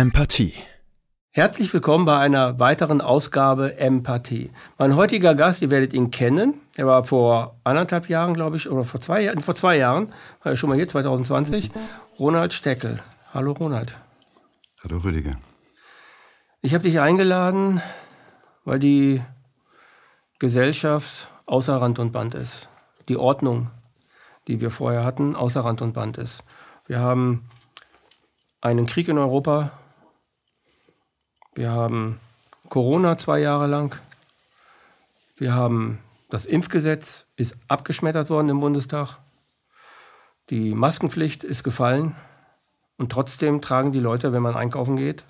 Empathie. Herzlich willkommen bei einer weiteren Ausgabe Empathie. Mein heutiger Gast, ihr werdet ihn kennen. Er war vor anderthalb Jahren, glaube ich, oder vor zwei Jahren, vor zwei Jahren, war er schon mal hier, 2020, Ronald Steckel. Hallo Ronald. Hallo Rüdiger. Ich habe dich eingeladen, weil die Gesellschaft außer Rand und Band ist. Die Ordnung, die wir vorher hatten, außer Rand und Band ist. Wir haben einen Krieg in Europa, wir haben Corona zwei Jahre lang. Wir haben das Impfgesetz ist abgeschmettert worden im Bundestag. Die Maskenpflicht ist gefallen. Und trotzdem tragen die Leute, wenn man einkaufen geht,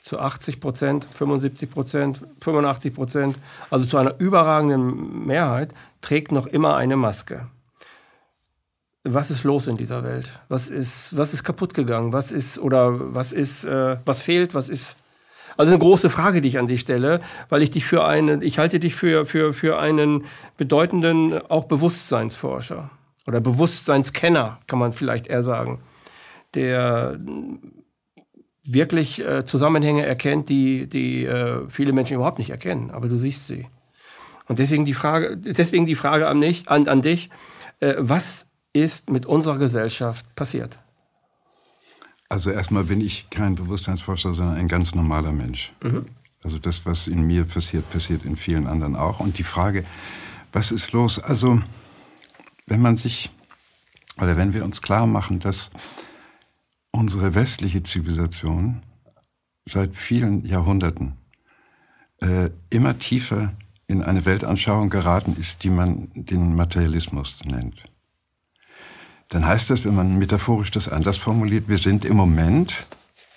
zu 80 Prozent, 75 Prozent, 85 Prozent, also zu einer überragenden Mehrheit, trägt noch immer eine Maske was ist los in dieser Welt? Was ist, was ist kaputt gegangen? Was ist oder was ist, äh, was fehlt? Was ist? Also eine große Frage, die ich an dich stelle, weil ich dich für einen, ich halte dich für, für, für einen bedeutenden auch Bewusstseinsforscher oder Bewusstseinskenner, kann man vielleicht eher sagen, der wirklich äh, Zusammenhänge erkennt, die, die äh, viele Menschen überhaupt nicht erkennen, aber du siehst sie. Und deswegen die Frage, deswegen die Frage an, mich, an, an dich, äh, was ist mit unserer Gesellschaft passiert? Also erstmal bin ich kein Bewusstseinsforscher, sondern ein ganz normaler Mensch. Mhm. Also das, was in mir passiert, passiert in vielen anderen auch. Und die Frage, was ist los? Also wenn man sich oder wenn wir uns klar machen, dass unsere westliche Zivilisation seit vielen Jahrhunderten äh, immer tiefer in eine Weltanschauung geraten ist, die man den Materialismus nennt dann heißt das, wenn man metaphorisch das anders formuliert, wir sind im Moment,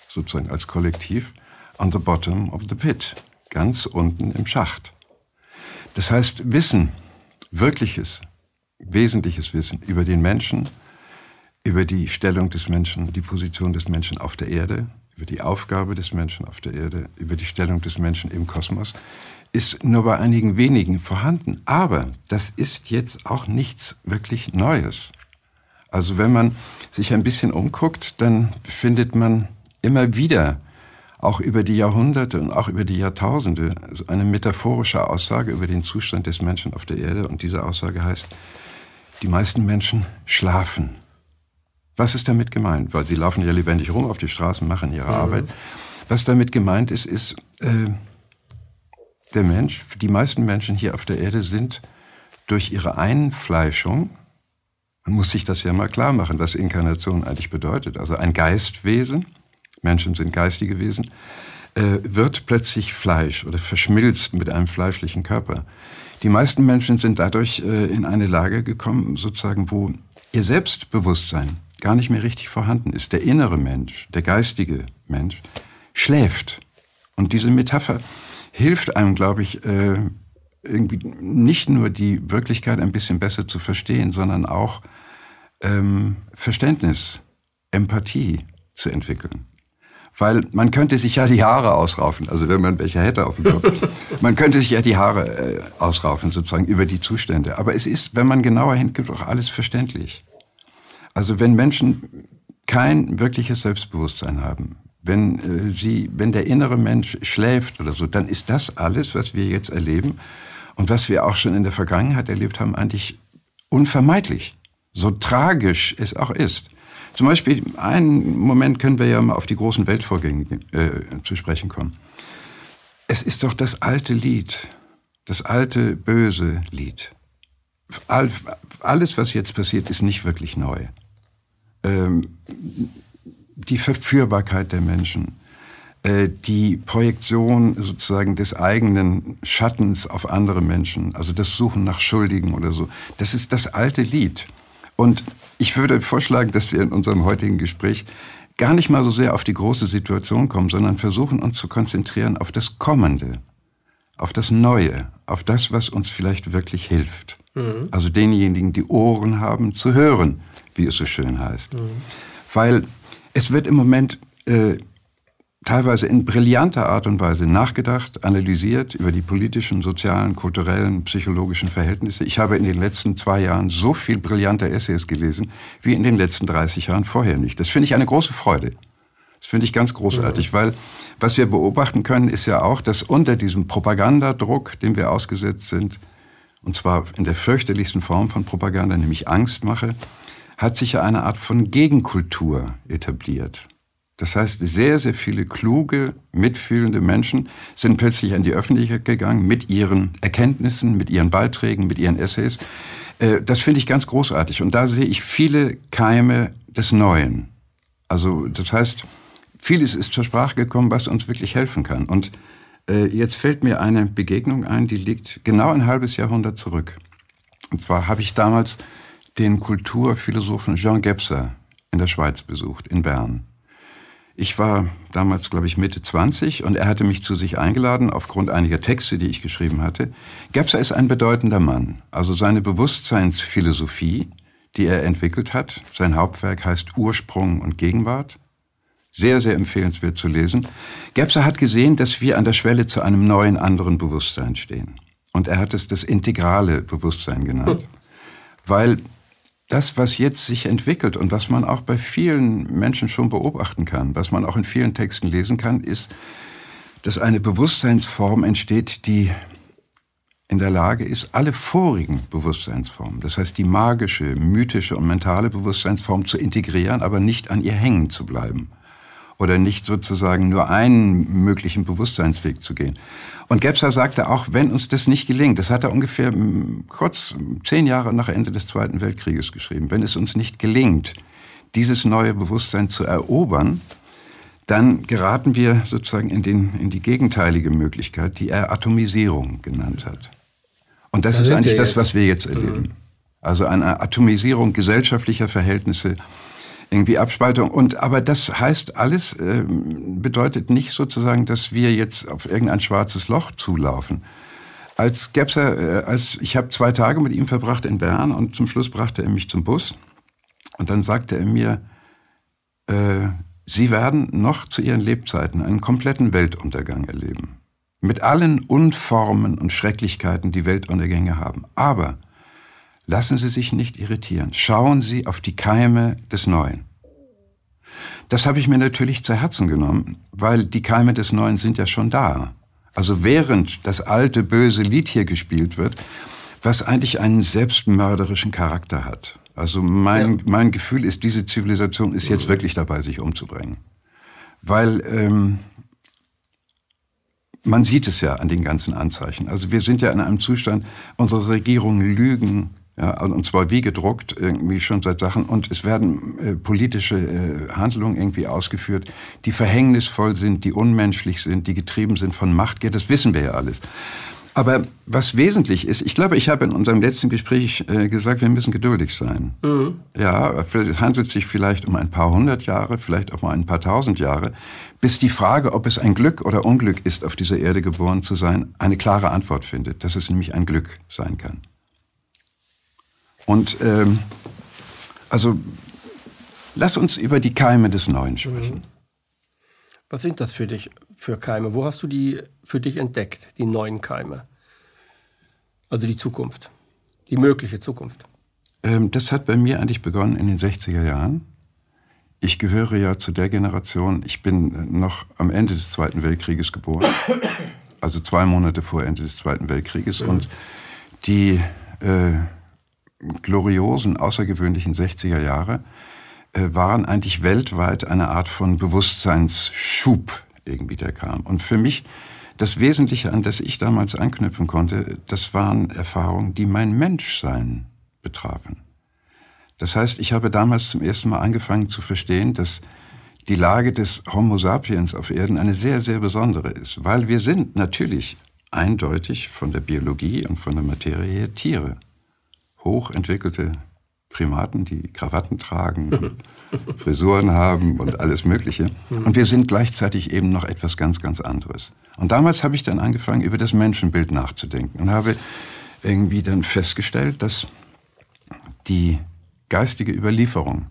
sozusagen als Kollektiv, on the bottom of the pit, ganz unten im Schacht. Das heißt, Wissen, wirkliches, wesentliches Wissen über den Menschen, über die Stellung des Menschen, die Position des Menschen auf der Erde, über die Aufgabe des Menschen auf der Erde, über die Stellung des Menschen im Kosmos, ist nur bei einigen wenigen vorhanden. Aber das ist jetzt auch nichts wirklich Neues. Also wenn man sich ein bisschen umguckt, dann findet man immer wieder, auch über die Jahrhunderte und auch über die Jahrtausende, eine metaphorische Aussage über den Zustand des Menschen auf der Erde. Und diese Aussage heißt, die meisten Menschen schlafen. Was ist damit gemeint? Weil sie laufen ja lebendig rum auf die Straßen, machen ihre mhm. Arbeit. Was damit gemeint ist, ist, äh, der Mensch, die meisten Menschen hier auf der Erde sind durch ihre Einfleischung man muss sich das ja mal klar machen, was Inkarnation eigentlich bedeutet. Also ein Geistwesen, Menschen sind geistige Wesen, äh, wird plötzlich Fleisch oder verschmilzt mit einem fleischlichen Körper. Die meisten Menschen sind dadurch äh, in eine Lage gekommen, sozusagen, wo ihr Selbstbewusstsein gar nicht mehr richtig vorhanden ist. Der innere Mensch, der geistige Mensch, schläft. Und diese Metapher hilft einem, glaube ich, äh, irgendwie nicht nur die Wirklichkeit ein bisschen besser zu verstehen, sondern auch ähm, Verständnis, Empathie zu entwickeln. Weil man könnte sich ja die Haare ausraufen, also wenn man welche hätte auf dem Kopf. man könnte sich ja die Haare äh, ausraufen, sozusagen über die Zustände. Aber es ist, wenn man genauer hinguckt, auch alles verständlich. Also wenn Menschen kein wirkliches Selbstbewusstsein haben, wenn äh, sie, wenn der innere Mensch schläft oder so, dann ist das alles, was wir jetzt erleben und was wir auch schon in der Vergangenheit erlebt haben, eigentlich unvermeidlich so tragisch es auch ist. Zum Beispiel, einen Moment können wir ja mal auf die großen Weltvorgänge äh, zu sprechen kommen. Es ist doch das alte Lied, das alte böse Lied. All, alles, was jetzt passiert, ist nicht wirklich neu. Ähm, die Verführbarkeit der Menschen, äh, die Projektion sozusagen des eigenen Schattens auf andere Menschen, also das Suchen nach Schuldigen oder so, das ist das alte Lied. Und ich würde vorschlagen, dass wir in unserem heutigen Gespräch gar nicht mal so sehr auf die große Situation kommen, sondern versuchen uns zu konzentrieren auf das Kommende, auf das Neue, auf das, was uns vielleicht wirklich hilft. Mhm. Also denjenigen, die Ohren haben, zu hören, wie es so schön heißt. Mhm. Weil es wird im Moment äh, teilweise in brillanter Art und Weise nachgedacht, analysiert über die politischen, sozialen, kulturellen, psychologischen Verhältnisse. Ich habe in den letzten zwei Jahren so viel brillante Essays gelesen wie in den letzten 30 Jahren vorher nicht. Das finde ich eine große Freude. Das finde ich ganz großartig, mhm. weil was wir beobachten können, ist ja auch, dass unter diesem Propagandadruck, dem wir ausgesetzt sind, und zwar in der fürchterlichsten Form von Propaganda, nämlich Angstmache, hat sich ja eine Art von Gegenkultur etabliert. Das heißt, sehr, sehr viele kluge, mitfühlende Menschen sind plötzlich an die Öffentlichkeit gegangen mit ihren Erkenntnissen, mit ihren Beiträgen, mit ihren Essays. Äh, das finde ich ganz großartig. Und da sehe ich viele Keime des Neuen. Also, das heißt, vieles ist zur Sprache gekommen, was uns wirklich helfen kann. Und äh, jetzt fällt mir eine Begegnung ein, die liegt genau ein halbes Jahrhundert zurück. Und zwar habe ich damals den Kulturphilosophen Jean Gebser in der Schweiz besucht, in Bern. Ich war damals, glaube ich, Mitte 20 und er hatte mich zu sich eingeladen aufgrund einiger Texte, die ich geschrieben hatte. Gebser ist ein bedeutender Mann. Also seine Bewusstseinsphilosophie, die er entwickelt hat, sein Hauptwerk heißt Ursprung und Gegenwart. Sehr, sehr empfehlenswert zu lesen. Gebser hat gesehen, dass wir an der Schwelle zu einem neuen, anderen Bewusstsein stehen. Und er hat es das integrale Bewusstsein genannt. Hm. Weil das, was jetzt sich entwickelt und was man auch bei vielen Menschen schon beobachten kann, was man auch in vielen Texten lesen kann, ist, dass eine Bewusstseinsform entsteht, die in der Lage ist, alle vorigen Bewusstseinsformen, das heißt die magische, mythische und mentale Bewusstseinsform zu integrieren, aber nicht an ihr hängen zu bleiben oder nicht sozusagen nur einen möglichen Bewusstseinsweg zu gehen. Und Gebser sagte auch, wenn uns das nicht gelingt, das hat er ungefähr hm, kurz zehn Jahre nach Ende des Zweiten Weltkrieges geschrieben, wenn es uns nicht gelingt, dieses neue Bewusstsein zu erobern, dann geraten wir sozusagen in, den, in die gegenteilige Möglichkeit, die er Atomisierung genannt hat. Und das da ist eigentlich das, was wir jetzt erleben. Mhm. Also eine Atomisierung gesellschaftlicher Verhältnisse, irgendwie Abspaltung. Und aber das heißt alles äh, bedeutet nicht sozusagen, dass wir jetzt auf irgendein schwarzes Loch zulaufen. Als Gebser, äh, als ich habe zwei Tage mit ihm verbracht in Bern und zum Schluss brachte er mich zum Bus und dann sagte er mir, äh, Sie werden noch zu Ihren Lebzeiten einen kompletten Weltuntergang erleben. Mit allen Unformen und Schrecklichkeiten, die Weltuntergänge haben. Aber Lassen Sie sich nicht irritieren. Schauen Sie auf die Keime des Neuen. Das habe ich mir natürlich zu Herzen genommen, weil die Keime des Neuen sind ja schon da. Also während das alte böse Lied hier gespielt wird, was eigentlich einen selbstmörderischen Charakter hat. Also mein, ja. mein Gefühl ist, diese Zivilisation ist jetzt wirklich dabei, sich umzubringen. Weil ähm, man sieht es ja an den ganzen Anzeichen. Also wir sind ja in einem Zustand, unsere Regierungen lügen, ja, und zwar wie gedruckt, irgendwie schon seit Sachen. Und es werden äh, politische äh, Handlungen irgendwie ausgeführt, die verhängnisvoll sind, die unmenschlich sind, die getrieben sind von Machtgier. Das wissen wir ja alles. Aber was wesentlich ist, ich glaube, ich habe in unserem letzten Gespräch äh, gesagt, wir müssen geduldig sein. Mhm. Ja, es handelt sich vielleicht um ein paar hundert Jahre, vielleicht auch mal ein paar tausend Jahre, bis die Frage, ob es ein Glück oder Unglück ist, auf dieser Erde geboren zu sein, eine klare Antwort findet, dass es nämlich ein Glück sein kann. Und ähm, also lass uns über die Keime des Neuen sprechen. Mhm. Was sind das für dich für Keime? Wo hast du die für dich entdeckt, die neuen Keime? Also die Zukunft, die mögliche Zukunft. Ähm, das hat bei mir eigentlich begonnen in den 60er Jahren. Ich gehöre ja zu der Generation, ich bin noch am Ende des Zweiten Weltkrieges geboren, also zwei Monate vor Ende des Zweiten Weltkrieges. Mhm. Und die äh, gloriosen, außergewöhnlichen 60er Jahre äh, waren eigentlich weltweit eine Art von Bewusstseinsschub irgendwie, der kam. Und für mich das Wesentliche, an das ich damals anknüpfen konnte, das waren Erfahrungen, die mein Menschsein betrafen. Das heißt, ich habe damals zum ersten Mal angefangen zu verstehen, dass die Lage des Homo sapiens auf Erden eine sehr, sehr besondere ist, weil wir sind natürlich eindeutig von der Biologie und von der Materie Tiere hochentwickelte Primaten, die Krawatten tragen, Frisuren haben und alles Mögliche. Und wir sind gleichzeitig eben noch etwas ganz, ganz anderes. Und damals habe ich dann angefangen, über das Menschenbild nachzudenken und habe irgendwie dann festgestellt, dass die geistige Überlieferung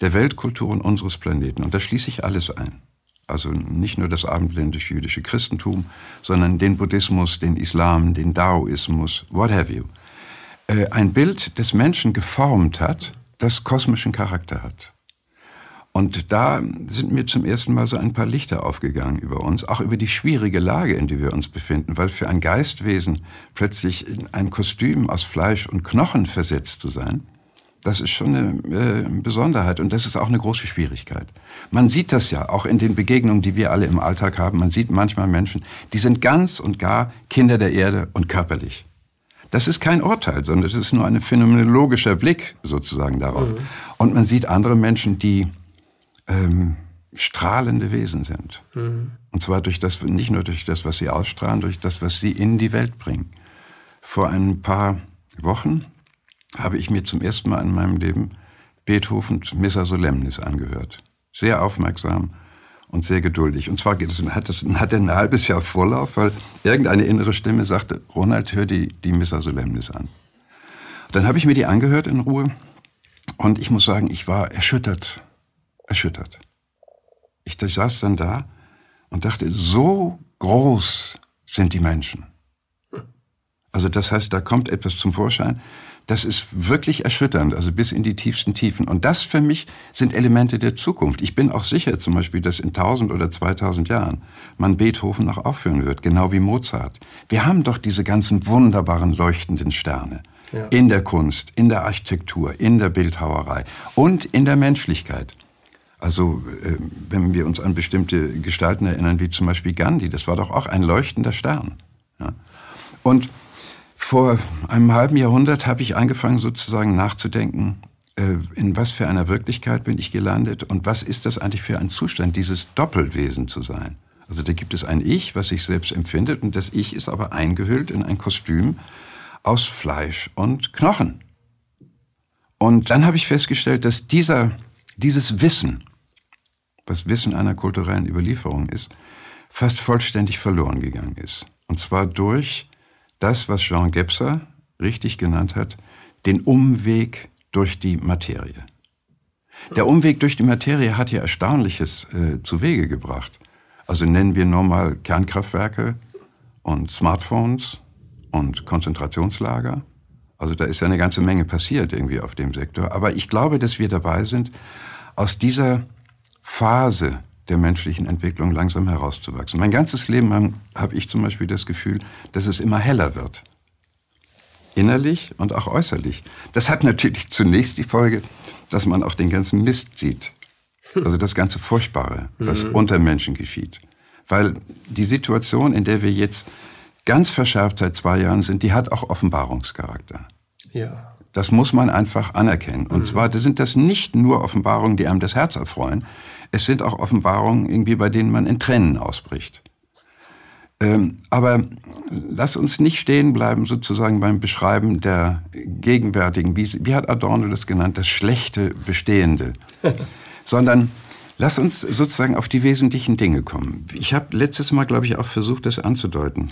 der Weltkulturen unseres Planeten, und da schließe ich alles ein, also nicht nur das abendländisch-jüdische Christentum, sondern den Buddhismus, den Islam, den Daoismus, what have you, äh, ein Bild des Menschen geformt hat, das kosmischen Charakter hat. Und da sind mir zum ersten Mal so ein paar Lichter aufgegangen über uns, auch über die schwierige Lage, in der wir uns befinden, weil für ein Geistwesen plötzlich in ein Kostüm aus Fleisch und Knochen versetzt zu sein, das ist schon eine äh, Besonderheit und das ist auch eine große Schwierigkeit. Man sieht das ja auch in den Begegnungen, die wir alle im Alltag haben. Man sieht manchmal Menschen, die sind ganz und gar Kinder der Erde und körperlich. Das ist kein Urteil, sondern es ist nur ein phänomenologischer Blick sozusagen darauf. Mhm. Und man sieht andere Menschen, die ähm, strahlende Wesen sind. Mhm. Und zwar durch das, nicht nur durch das, was sie ausstrahlen, durch das, was sie in die Welt bringen. Vor ein paar Wochen habe ich mir zum ersten Mal in meinem Leben Beethovens Missa Solemnis angehört. Sehr aufmerksam und sehr geduldig. Und zwar geht es, hat, das, hat er ein halbes Jahr Vorlauf, weil irgendeine innere Stimme sagte, Ronald, hör die, die Missa Solemnis an. Dann habe ich mir die angehört in Ruhe und ich muss sagen, ich war erschüttert, erschüttert. Ich saß dann da und dachte, so groß sind die Menschen. Also das heißt, da kommt etwas zum Vorschein, das ist wirklich erschütternd, also bis in die tiefsten Tiefen. Und das für mich sind Elemente der Zukunft. Ich bin auch sicher zum Beispiel, dass in 1000 oder 2000 Jahren man Beethoven noch aufführen wird, genau wie Mozart. Wir haben doch diese ganzen wunderbaren leuchtenden Sterne. Ja. In der Kunst, in der Architektur, in der Bildhauerei und in der Menschlichkeit. Also äh, wenn wir uns an bestimmte Gestalten erinnern, wie zum Beispiel Gandhi, das war doch auch ein leuchtender Stern. Ja? Und vor einem halben Jahrhundert habe ich angefangen sozusagen nachzudenken, äh, in was für einer Wirklichkeit bin ich gelandet und was ist das eigentlich für ein Zustand, dieses Doppelwesen zu sein. Also da gibt es ein Ich, was sich selbst empfindet und das Ich ist aber eingehüllt in ein Kostüm aus Fleisch und Knochen. Und dann habe ich festgestellt, dass dieser, dieses Wissen, was Wissen einer kulturellen Überlieferung ist, fast vollständig verloren gegangen ist. Und zwar durch das, was Jean Gebser richtig genannt hat, den Umweg durch die Materie. Der Umweg durch die Materie hat ja Erstaunliches äh, zu Wege gebracht. Also nennen wir nur mal Kernkraftwerke und Smartphones und Konzentrationslager. Also da ist ja eine ganze Menge passiert irgendwie auf dem Sektor. Aber ich glaube, dass wir dabei sind, aus dieser Phase der menschlichen Entwicklung langsam herauszuwachsen. Mein ganzes Leben habe ich zum Beispiel das Gefühl, dass es immer heller wird. Innerlich und auch äußerlich. Das hat natürlich zunächst die Folge, dass man auch den ganzen Mist sieht. Also das ganze Furchtbare, was mhm. unter Menschen geschieht. Weil die Situation, in der wir jetzt ganz verschärft seit zwei Jahren sind, die hat auch Offenbarungscharakter. Ja. Das muss man einfach anerkennen. Und mhm. zwar sind das nicht nur Offenbarungen, die einem das Herz erfreuen, es sind auch Offenbarungen, irgendwie, bei denen man in Tränen ausbricht. Ähm, aber lass uns nicht stehen bleiben sozusagen beim Beschreiben der gegenwärtigen, wie, wie hat Adorno das genannt, das schlechte Bestehende, sondern lass uns sozusagen auf die wesentlichen Dinge kommen. Ich habe letztes Mal, glaube ich, auch versucht, das anzudeuten.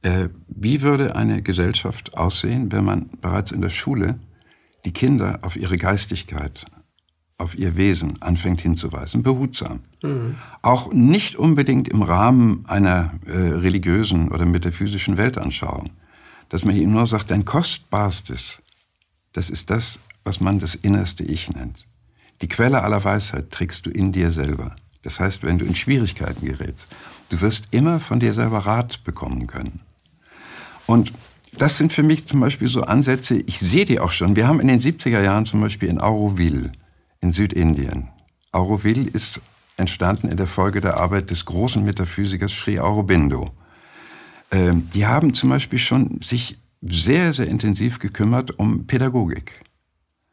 Äh, wie würde eine Gesellschaft aussehen, wenn man bereits in der Schule die Kinder auf ihre Geistigkeit, auf ihr Wesen anfängt hinzuweisen, behutsam. Mhm. Auch nicht unbedingt im Rahmen einer äh, religiösen oder metaphysischen Weltanschauung. Dass man ihnen nur sagt, dein Kostbarstes, das ist das, was man das innerste Ich nennt. Die Quelle aller Weisheit trägst du in dir selber. Das heißt, wenn du in Schwierigkeiten gerätst, du wirst immer von dir selber Rat bekommen können. Und das sind für mich zum Beispiel so Ansätze, ich sehe die auch schon. Wir haben in den 70er Jahren zum Beispiel in Auroville in Südindien. Auroville ist entstanden in der Folge der Arbeit des großen Metaphysikers Sri Aurobindo. Ähm, die haben zum Beispiel schon sich sehr, sehr intensiv gekümmert um Pädagogik.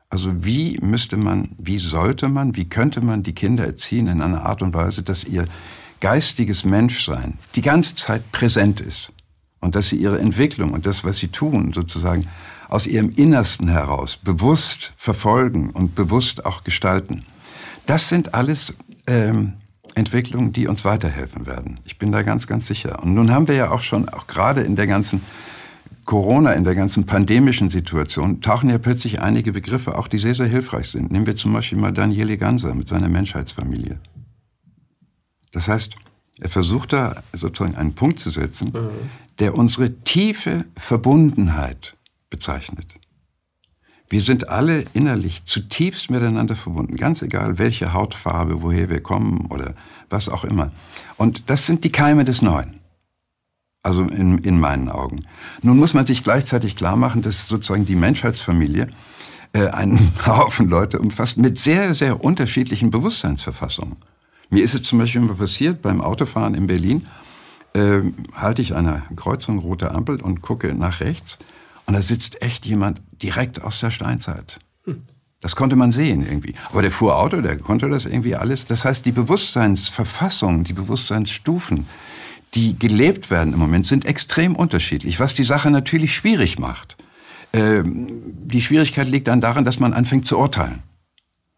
Also wie müsste man, wie sollte man, wie könnte man die Kinder erziehen in einer Art und Weise, dass ihr geistiges Menschsein die ganze Zeit präsent ist und dass sie ihre Entwicklung und das, was sie tun, sozusagen aus ihrem Innersten heraus bewusst verfolgen und bewusst auch gestalten. Das sind alles ähm, Entwicklungen, die uns weiterhelfen werden. Ich bin da ganz, ganz sicher. Und nun haben wir ja auch schon, auch gerade in der ganzen Corona, in der ganzen pandemischen Situation, tauchen ja plötzlich einige Begriffe auch, die sehr, sehr hilfreich sind. Nehmen wir zum Beispiel mal Daniele Ganser mit seiner Menschheitsfamilie. Das heißt, er versucht da sozusagen einen Punkt zu setzen, mhm. der unsere tiefe Verbundenheit bezeichnet. Wir sind alle innerlich zutiefst miteinander verbunden, ganz egal welche Hautfarbe, woher wir kommen oder was auch immer. Und das sind die Keime des Neuen. Also in, in meinen Augen. Nun muss man sich gleichzeitig klar machen, dass sozusagen die Menschheitsfamilie äh, einen Haufen Leute umfasst mit sehr, sehr unterschiedlichen Bewusstseinsverfassungen. Mir ist es zum Beispiel immer passiert, beim Autofahren in Berlin, äh, halte ich eine Kreuzung, rote Ampel und gucke nach rechts und da sitzt echt jemand direkt aus der Steinzeit. Das konnte man sehen irgendwie. Aber der fuhr Auto, der konnte das irgendwie alles. Das heißt, die Bewusstseinsverfassung, die Bewusstseinsstufen, die gelebt werden im Moment, sind extrem unterschiedlich, was die Sache natürlich schwierig macht. Ähm, die Schwierigkeit liegt dann darin, dass man anfängt zu urteilen.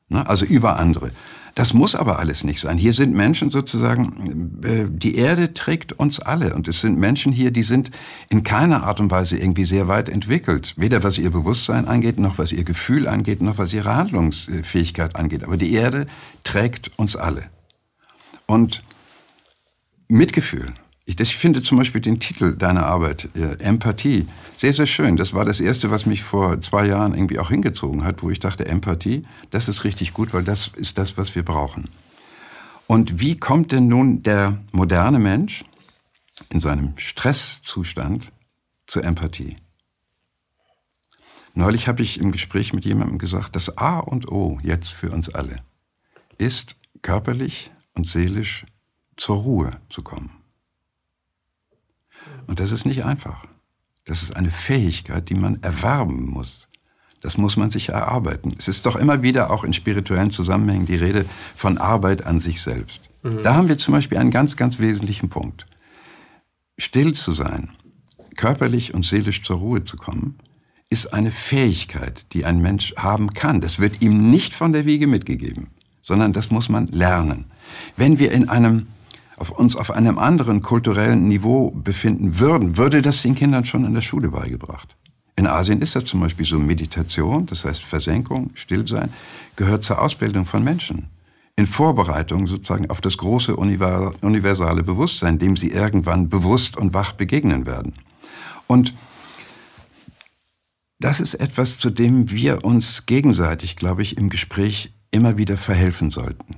Ne? Also über andere. Das muss aber alles nicht sein. Hier sind Menschen sozusagen, äh, die Erde trägt uns alle. Und es sind Menschen hier, die sind in keiner Art und Weise irgendwie sehr weit entwickelt. Weder was ihr Bewusstsein angeht, noch was ihr Gefühl angeht, noch was ihre Handlungsfähigkeit angeht. Aber die Erde trägt uns alle. Und Mitgefühl, ich, ich finde zum Beispiel den Titel deiner Arbeit, äh, Empathie, sehr, sehr schön. Das war das Erste, was mich vor zwei Jahren irgendwie auch hingezogen hat, wo ich dachte, Empathie, das ist richtig gut, weil das ist das, was wir brauchen. Und wie kommt denn nun der moderne Mensch in seinem Stresszustand zur Empathie? Neulich habe ich im Gespräch mit jemandem gesagt, das A und O jetzt für uns alle ist körperlich und seelisch zur Ruhe zu kommen. Und das ist nicht einfach. Das ist eine Fähigkeit, die man erwerben muss. Das muss man sich erarbeiten. Es ist doch immer wieder auch in spirituellen Zusammenhängen die Rede von Arbeit an sich selbst. Mhm. Da haben wir zum Beispiel einen ganz, ganz wesentlichen Punkt. Still zu sein, körperlich und seelisch zur Ruhe zu kommen, ist eine Fähigkeit, die ein Mensch haben kann. Das wird ihm nicht von der Wiege mitgegeben, sondern das muss man lernen. Wenn wir in einem auf uns auf einem anderen kulturellen Niveau befinden würden, würde das den Kindern schon in der Schule beigebracht. In Asien ist das zum Beispiel so Meditation, das heißt Versenkung, Stillsein, gehört zur Ausbildung von Menschen. In Vorbereitung sozusagen auf das große universale Bewusstsein, dem sie irgendwann bewusst und wach begegnen werden. Und das ist etwas, zu dem wir uns gegenseitig, glaube ich, im Gespräch immer wieder verhelfen sollten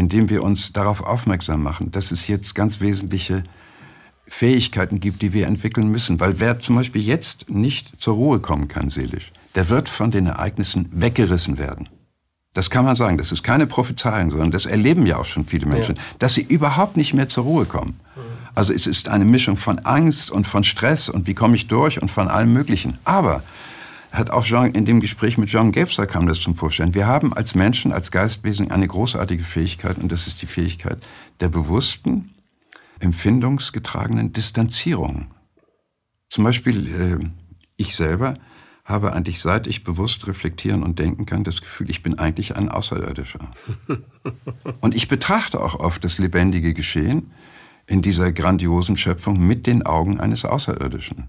indem wir uns darauf aufmerksam machen, dass es jetzt ganz wesentliche Fähigkeiten gibt, die wir entwickeln müssen. Weil wer zum Beispiel jetzt nicht zur Ruhe kommen kann seelisch, der wird von den Ereignissen weggerissen werden. Das kann man sagen. Das ist keine Prophezeiung, sondern das erleben ja auch schon viele Menschen, ja. dass sie überhaupt nicht mehr zur Ruhe kommen. Also es ist eine Mischung von Angst und von Stress und wie komme ich durch und von allem Möglichen. Aber hat auch Jean, in dem Gespräch mit John Gebser kam das zum Vorstellen. Wir haben als Menschen, als Geistwesen eine großartige Fähigkeit und das ist die Fähigkeit der bewussten, empfindungsgetragenen Distanzierung. Zum Beispiel äh, ich selber habe eigentlich, seit ich bewusst reflektieren und denken kann, das Gefühl, ich bin eigentlich ein Außerirdischer. und ich betrachte auch oft das lebendige Geschehen in dieser grandiosen Schöpfung mit den Augen eines Außerirdischen.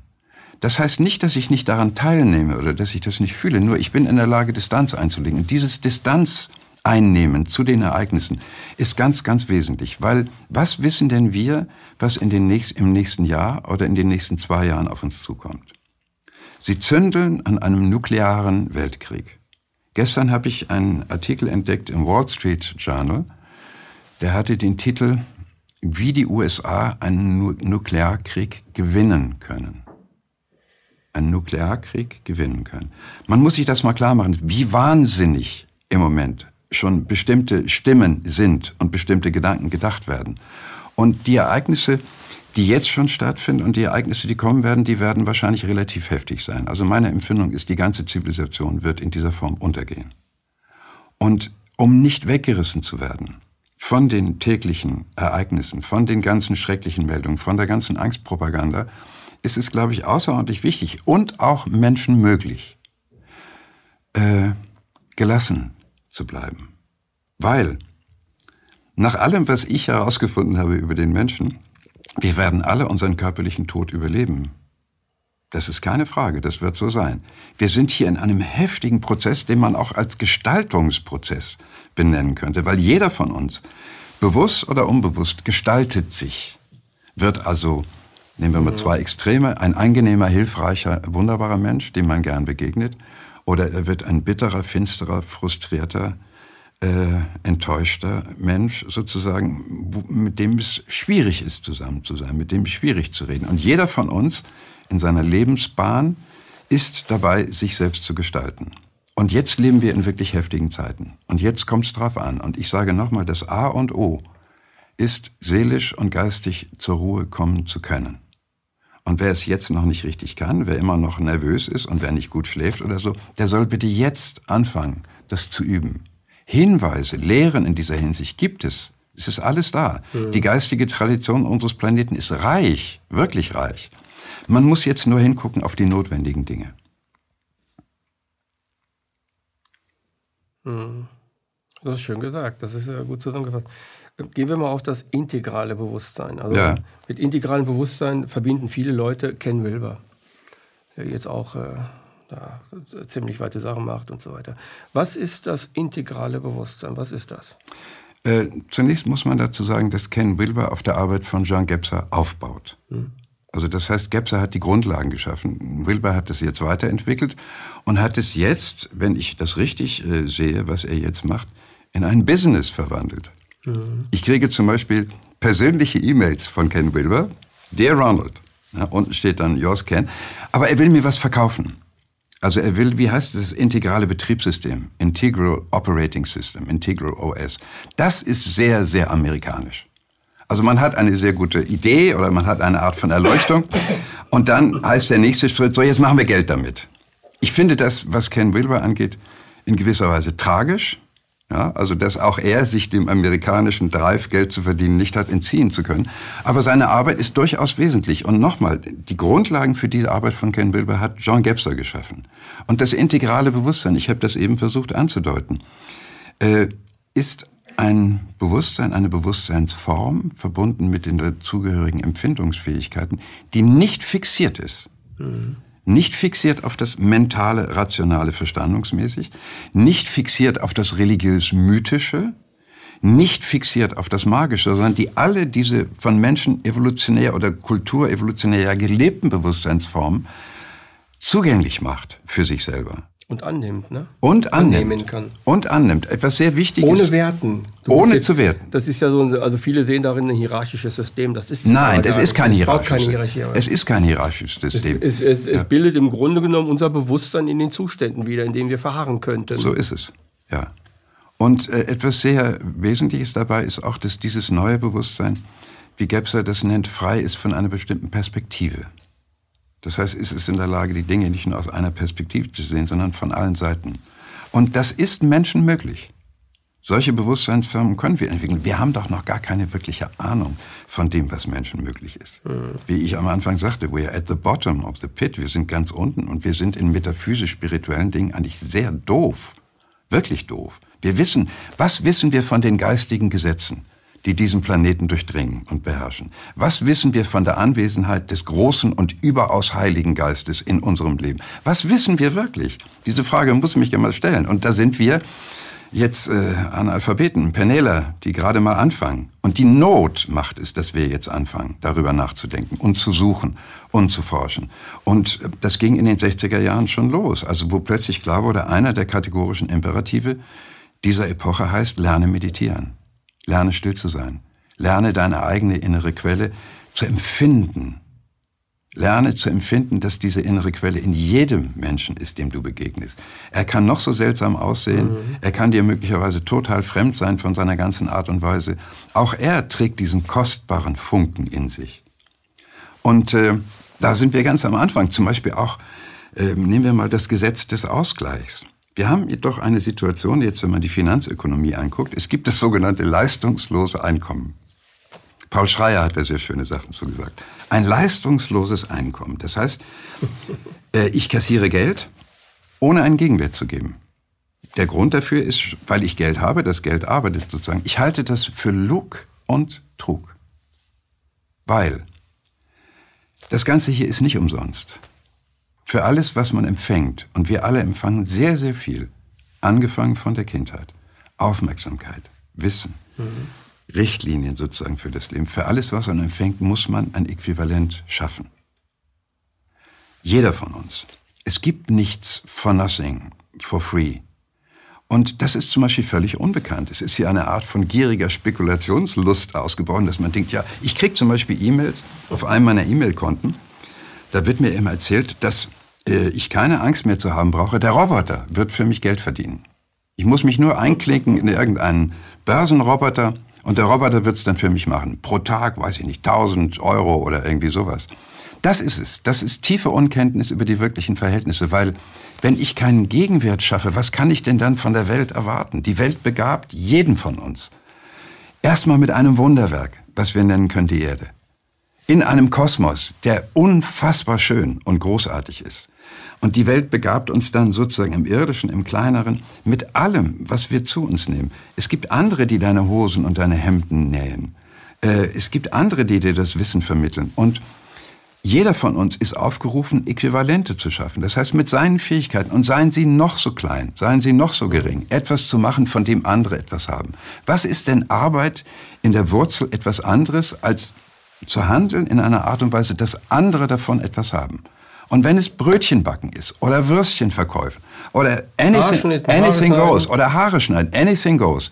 Das heißt nicht, dass ich nicht daran teilnehme oder dass ich das nicht fühle, nur ich bin in der Lage, Distanz einzulegen. Und dieses Distanz einnehmen zu den Ereignissen ist ganz, ganz wesentlich, weil was wissen denn wir, was in den nächsten, im nächsten Jahr oder in den nächsten zwei Jahren auf uns zukommt? Sie zündeln an einem nuklearen Weltkrieg. Gestern habe ich einen Artikel entdeckt im Wall Street Journal, der hatte den Titel, wie die USA einen Nuklearkrieg gewinnen können einen Nuklearkrieg gewinnen können. Man muss sich das mal klar machen, wie wahnsinnig im Moment schon bestimmte Stimmen sind und bestimmte Gedanken gedacht werden. Und die Ereignisse, die jetzt schon stattfinden und die Ereignisse, die kommen werden, die werden wahrscheinlich relativ heftig sein. Also meine Empfindung ist, die ganze Zivilisation wird in dieser Form untergehen. Und um nicht weggerissen zu werden von den täglichen Ereignissen, von den ganzen schrecklichen Meldungen, von der ganzen Angstpropaganda, ist es, glaube ich, außerordentlich wichtig und auch Menschen möglich, äh, gelassen zu bleiben. Weil nach allem, was ich herausgefunden habe über den Menschen, wir werden alle unseren körperlichen Tod überleben. Das ist keine Frage, das wird so sein. Wir sind hier in einem heftigen Prozess, den man auch als Gestaltungsprozess benennen könnte, weil jeder von uns, bewusst oder unbewusst, gestaltet sich, wird also Nehmen wir mal zwei Extreme. Ein angenehmer, hilfreicher, wunderbarer Mensch, dem man gern begegnet. oder er wird ein bitterer, finsterer, frustrierter, äh, enttäuschter Mensch sozusagen, mit dem es schwierig ist, zusammen zu sein, mit dem es schwierig zu reden. Und jeder von uns in seiner Lebensbahn ist dabei, sich selbst zu gestalten. Und jetzt leben wir in wirklich heftigen Zeiten. Und jetzt kommt es drauf an. Und ich sage nochmal, das A und O ist, seelisch und geistig zur Ruhe kommen zu können. Und wer es jetzt noch nicht richtig kann, wer immer noch nervös ist und wer nicht gut schläft oder so, der soll bitte jetzt anfangen, das zu üben. Hinweise, Lehren in dieser Hinsicht gibt es. Es ist alles da. Mhm. Die geistige Tradition unseres Planeten ist reich, wirklich reich. Man muss jetzt nur hingucken auf die notwendigen Dinge. Mhm. Das ist schön gesagt. Das ist ja gut zusammengefasst. Gehen wir mal auf das integrale Bewusstsein. Also ja. mit integralem Bewusstsein verbinden viele Leute Ken Wilber, der jetzt auch äh, da ziemlich weite Sachen macht und so weiter. Was ist das integrale Bewusstsein? Was ist das? Äh, zunächst muss man dazu sagen, dass Ken Wilber auf der Arbeit von Jean Gebser aufbaut. Hm. Also das heißt, Gebser hat die Grundlagen geschaffen. Wilber hat es jetzt weiterentwickelt und hat es jetzt, wenn ich das richtig äh, sehe, was er jetzt macht, in ein Business verwandelt. Mhm. Ich kriege zum Beispiel persönliche E-Mails von Ken Wilber. Dear Ronald. Ja, unten steht dann Yours Ken. Aber er will mir was verkaufen. Also er will, wie heißt das, integrale Betriebssystem, Integral Operating System, Integral OS. Das ist sehr, sehr amerikanisch. Also man hat eine sehr gute Idee oder man hat eine Art von Erleuchtung und dann heißt der nächste Schritt, so jetzt machen wir Geld damit. Ich finde das, was Ken Wilber angeht, in gewisser Weise tragisch, ja, also, dass auch er sich dem amerikanischen Drive, Geld zu verdienen, nicht hat entziehen zu können. Aber seine Arbeit ist durchaus wesentlich. Und nochmal, die Grundlagen für diese Arbeit von Ken Wilber hat John Gebser geschaffen. Und das integrale Bewusstsein, ich habe das eben versucht anzudeuten, äh, ist ein Bewusstsein, eine Bewusstseinsform, verbunden mit den dazugehörigen Empfindungsfähigkeiten, die nicht fixiert ist. Mhm nicht fixiert auf das mentale, rationale, verstandungsmäßig, nicht fixiert auf das religiös-mythische, nicht fixiert auf das Magische, sondern die alle diese von Menschen evolutionär oder kulturevolutionär gelebten Bewusstseinsformen zugänglich macht für sich selber. Und annimmt, ne? Und annimmt. kann. Und annimmt. Etwas sehr Wichtiges. Ohne Werten. Du ohne jetzt, zu werten. Das ist ja so, also viele sehen darin ein hierarchisches System. Das ist Nein, es ist kein hierarchisches System. Es ist kein hierarchisches System. Es, es, es, ja. bildet im Grunde genommen unser Bewusstsein in den Zuständen wieder, in denen wir verharren könnten. So ist es, ja. Und äh, etwas sehr Wesentliches dabei ist auch, dass dieses neue Bewusstsein, wie Gebser das nennt, frei ist von einer bestimmten Perspektive. Das heißt, es ist in der Lage, die Dinge nicht nur aus einer Perspektive zu sehen, sondern von allen Seiten. Und das ist Menschen möglich. Solche Bewusstseinsfirmen können wir entwickeln. Wir haben doch noch gar keine wirkliche Ahnung von dem, was Menschen möglich ist. Mhm. Wie ich am Anfang sagte, we are at the bottom of the pit. Wir sind ganz unten und wir sind in metaphysisch-spirituellen Dingen eigentlich sehr doof. Wirklich doof. Wir wissen, was wissen wir von den geistigen Gesetzen? Die diesen Planeten durchdringen und beherrschen. Was wissen wir von der Anwesenheit des großen und überaus heiligen Geistes in unserem Leben? Was wissen wir wirklich? Diese Frage muss ich mich immer stellen. Und da sind wir jetzt äh, Analphabeten, Penela, die gerade mal anfangen. Und die Not macht es, dass wir jetzt anfangen, darüber nachzudenken und zu suchen und zu forschen. Und äh, das ging in den 60er Jahren schon los. Also wo plötzlich klar wurde, einer der kategorischen Imperative dieser Epoche heißt, lerne meditieren. Lerne still zu sein. Lerne deine eigene innere Quelle zu empfinden. Lerne zu empfinden, dass diese innere Quelle in jedem Menschen ist, dem du begegnest. Er kann noch so seltsam aussehen, mhm. er kann dir möglicherweise total fremd sein von seiner ganzen Art und Weise. Auch er trägt diesen kostbaren Funken in sich. Und äh, da sind wir ganz am Anfang. Zum Beispiel auch, äh, nehmen wir mal das Gesetz des Ausgleichs. Wir haben jedoch eine Situation, jetzt wenn man die Finanzökonomie anguckt, es gibt das sogenannte leistungslose Einkommen. Paul Schreier hat da sehr schöne Sachen zu gesagt. Ein leistungsloses Einkommen. Das heißt, äh, ich kassiere Geld, ohne einen Gegenwert zu geben. Der Grund dafür ist, weil ich Geld habe, das Geld arbeitet sozusagen. Ich halte das für Lug und Trug. Weil das Ganze hier ist nicht umsonst für alles, was man empfängt, und wir alle empfangen sehr, sehr viel, angefangen von der Kindheit, Aufmerksamkeit, Wissen, mhm. Richtlinien sozusagen für das Leben. Für alles, was man empfängt, muss man ein Äquivalent schaffen. Jeder von uns. Es gibt nichts for nothing. for free. Und das ist zum Beispiel völlig unbekannt. Es ist hier eine Art von gieriger Spekulationslust ausgebrochen, dass man denkt, ja, ich kriege zum Beispiel E-Mails auf einem meiner E-Mail-Konten. Da wird mir immer erzählt, dass ich keine Angst mehr zu haben brauche. Der Roboter wird für mich Geld verdienen. Ich muss mich nur einklicken in irgendeinen Börsenroboter und der Roboter wird es dann für mich machen. Pro Tag, weiß ich nicht, 1000 Euro oder irgendwie sowas. Das ist es. Das ist tiefe Unkenntnis über die wirklichen Verhältnisse, weil wenn ich keinen Gegenwert schaffe, was kann ich denn dann von der Welt erwarten? Die Welt begabt jeden von uns. Erstmal mit einem Wunderwerk, was wir nennen können die Erde. In einem Kosmos, der unfassbar schön und großartig ist. Und die Welt begabt uns dann sozusagen im Irdischen, im Kleineren, mit allem, was wir zu uns nehmen. Es gibt andere, die deine Hosen und deine Hemden nähen. Äh, es gibt andere, die dir das Wissen vermitteln. Und jeder von uns ist aufgerufen, Äquivalente zu schaffen. Das heißt, mit seinen Fähigkeiten, und seien sie noch so klein, seien sie noch so gering, etwas zu machen, von dem andere etwas haben. Was ist denn Arbeit in der Wurzel etwas anderes, als zu handeln in einer Art und Weise, dass andere davon etwas haben? Und wenn es Brötchen backen ist oder Würstchen verkaufen oder anything, anything goes oder Haare schneiden, anything goes.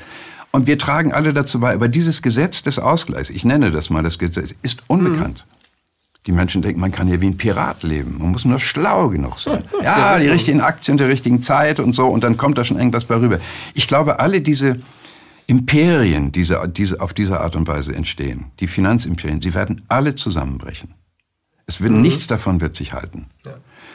Und wir tragen alle dazu bei, aber dieses Gesetz des Ausgleichs, ich nenne das mal das Gesetz, ist unbekannt. Mhm. Die Menschen denken, man kann hier wie ein Pirat leben. Man muss nur schlau genug sein. Ja, die richtigen Aktien der richtigen Zeit und so, und dann kommt da schon irgendwas bei rüber. Ich glaube, alle diese Imperien, die diese, diese, auf diese Art und Weise entstehen, die Finanzimperien, sie werden alle zusammenbrechen. Es wird, mhm. Nichts davon wird sich halten. Ja.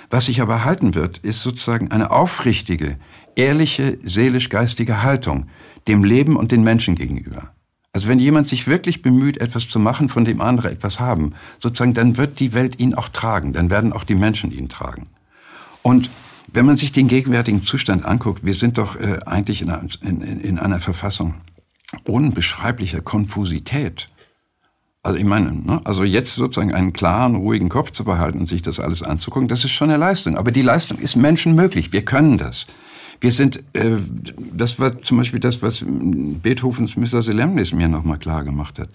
Was sich aber halten wird, ist sozusagen eine aufrichtige, ehrliche, seelisch-geistige Haltung dem Leben und den Menschen gegenüber. Also wenn jemand sich wirklich bemüht, etwas zu machen, von dem andere etwas haben, sozusagen, dann wird die Welt ihn auch tragen, dann werden auch die Menschen ihn tragen. Und wenn man sich den gegenwärtigen Zustand anguckt, wir sind doch äh, eigentlich in einer, in, in einer Verfassung unbeschreiblicher Konfusität. Also ich meine, ne, also jetzt sozusagen einen klaren, ruhigen Kopf zu behalten und sich das alles anzugucken, das ist schon eine Leistung. Aber die Leistung ist menschenmöglich. Wir können das. Wir sind, äh, das war zum Beispiel das, was Beethovens Mr. Solemnis mir nochmal klar gemacht hat.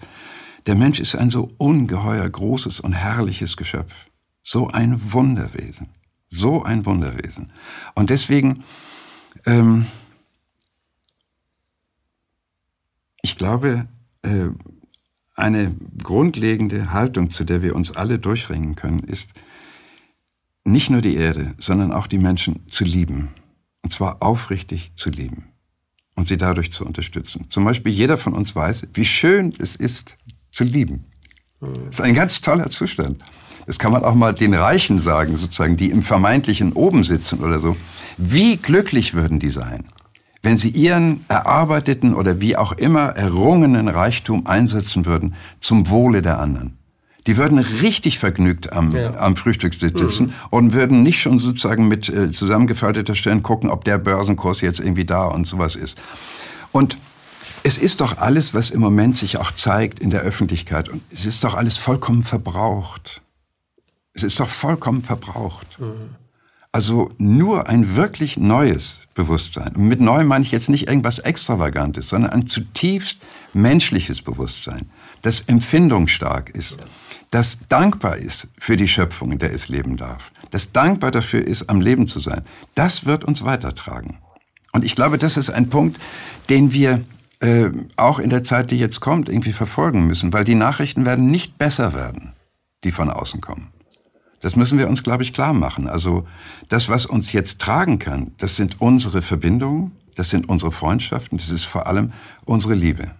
Der Mensch ist ein so ungeheuer großes und herrliches Geschöpf. So ein Wunderwesen. So ein Wunderwesen. Und deswegen, ähm, ich glaube, äh, eine grundlegende Haltung, zu der wir uns alle durchringen können, ist, nicht nur die Erde, sondern auch die Menschen zu lieben. Und zwar aufrichtig zu lieben und sie dadurch zu unterstützen. Zum Beispiel jeder von uns weiß, wie schön es ist zu lieben. Das ist ein ganz toller Zustand. Das kann man auch mal den Reichen sagen, sozusagen, die im vermeintlichen oben sitzen oder so. Wie glücklich würden die sein, wenn sie ihren erarbeiteten oder wie auch immer errungenen Reichtum einsetzen würden zum Wohle der anderen. Die würden richtig vergnügt am, ja. am Frühstückstisch sitzen mhm. und würden nicht schon sozusagen mit äh, zusammengefalteter Stirn gucken, ob der Börsenkurs jetzt irgendwie da und sowas ist. Und es ist doch alles, was im Moment sich auch zeigt in der Öffentlichkeit, und es ist doch alles vollkommen verbraucht. Es ist doch vollkommen verbraucht. Mhm. Also nur ein wirklich neues Bewusstsein. Und mit neu meine ich jetzt nicht irgendwas Extravagantes, sondern ein zutiefst menschliches Bewusstsein, das empfindungsstark ist, das dankbar ist für die Schöpfung, in der es leben darf, das dankbar dafür ist, am Leben zu sein. Das wird uns weitertragen. Und ich glaube, das ist ein Punkt, den wir äh, auch in der Zeit, die jetzt kommt, irgendwie verfolgen müssen, weil die Nachrichten werden nicht besser werden, die von außen kommen. Das müssen wir uns, glaube ich, klar machen. Also das, was uns jetzt tragen kann, das sind unsere Verbindungen, das sind unsere Freundschaften, das ist vor allem unsere Liebe.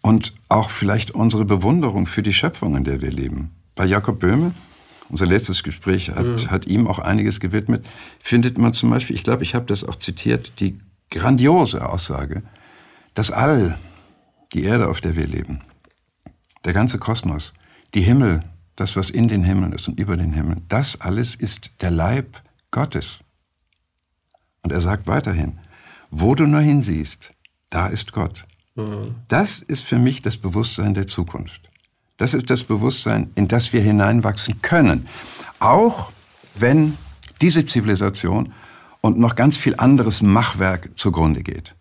Und auch vielleicht unsere Bewunderung für die Schöpfung, in der wir leben. Bei Jakob Böhme, unser letztes Gespräch hat, mhm. hat ihm auch einiges gewidmet, findet man zum Beispiel, ich glaube, ich habe das auch zitiert, die grandiose Aussage, dass all, die Erde, auf der wir leben, der ganze Kosmos, die Himmel, das, was in den Himmeln ist und über den Himmeln, das alles ist der Leib Gottes. Und er sagt weiterhin, wo du nur hinsiehst, da ist Gott. Mhm. Das ist für mich das Bewusstsein der Zukunft. Das ist das Bewusstsein, in das wir hineinwachsen können. Auch wenn diese Zivilisation und noch ganz viel anderes Machwerk zugrunde geht.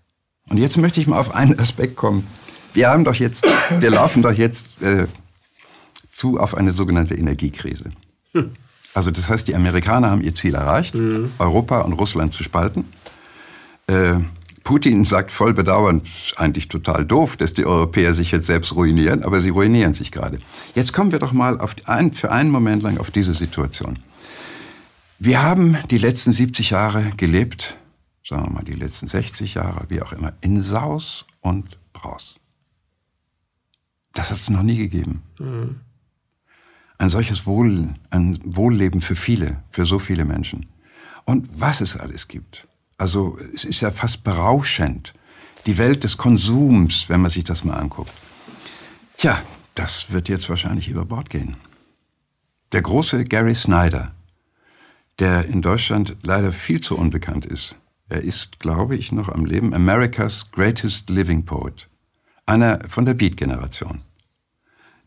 Und jetzt möchte ich mal auf einen Aspekt kommen. Wir haben doch jetzt, wir laufen doch jetzt äh, zu auf eine sogenannte Energiekrise. Hm. Also das heißt, die Amerikaner haben ihr Ziel erreicht, mhm. Europa und Russland zu spalten. Äh, Putin sagt voll bedauernd, eigentlich total doof, dass die Europäer sich jetzt selbst ruinieren, aber sie ruinieren sich gerade. Jetzt kommen wir doch mal auf ein, für einen Moment lang auf diese Situation. Wir haben die letzten 70 Jahre gelebt, sagen wir mal die letzten 60 Jahre, wie auch immer, in Saus und Braus. Das hat es noch nie gegeben. Mhm. Ein solches Wohl, ein Wohlleben für viele, für so viele Menschen. Und was es alles gibt. Also es ist ja fast berauschend. Die Welt des Konsums, wenn man sich das mal anguckt. Tja, das wird jetzt wahrscheinlich über Bord gehen. Der große Gary Snyder, der in Deutschland leider viel zu unbekannt ist. Er ist, glaube ich, noch am Leben America's Greatest Living Poet. Einer von der Beat-Generation.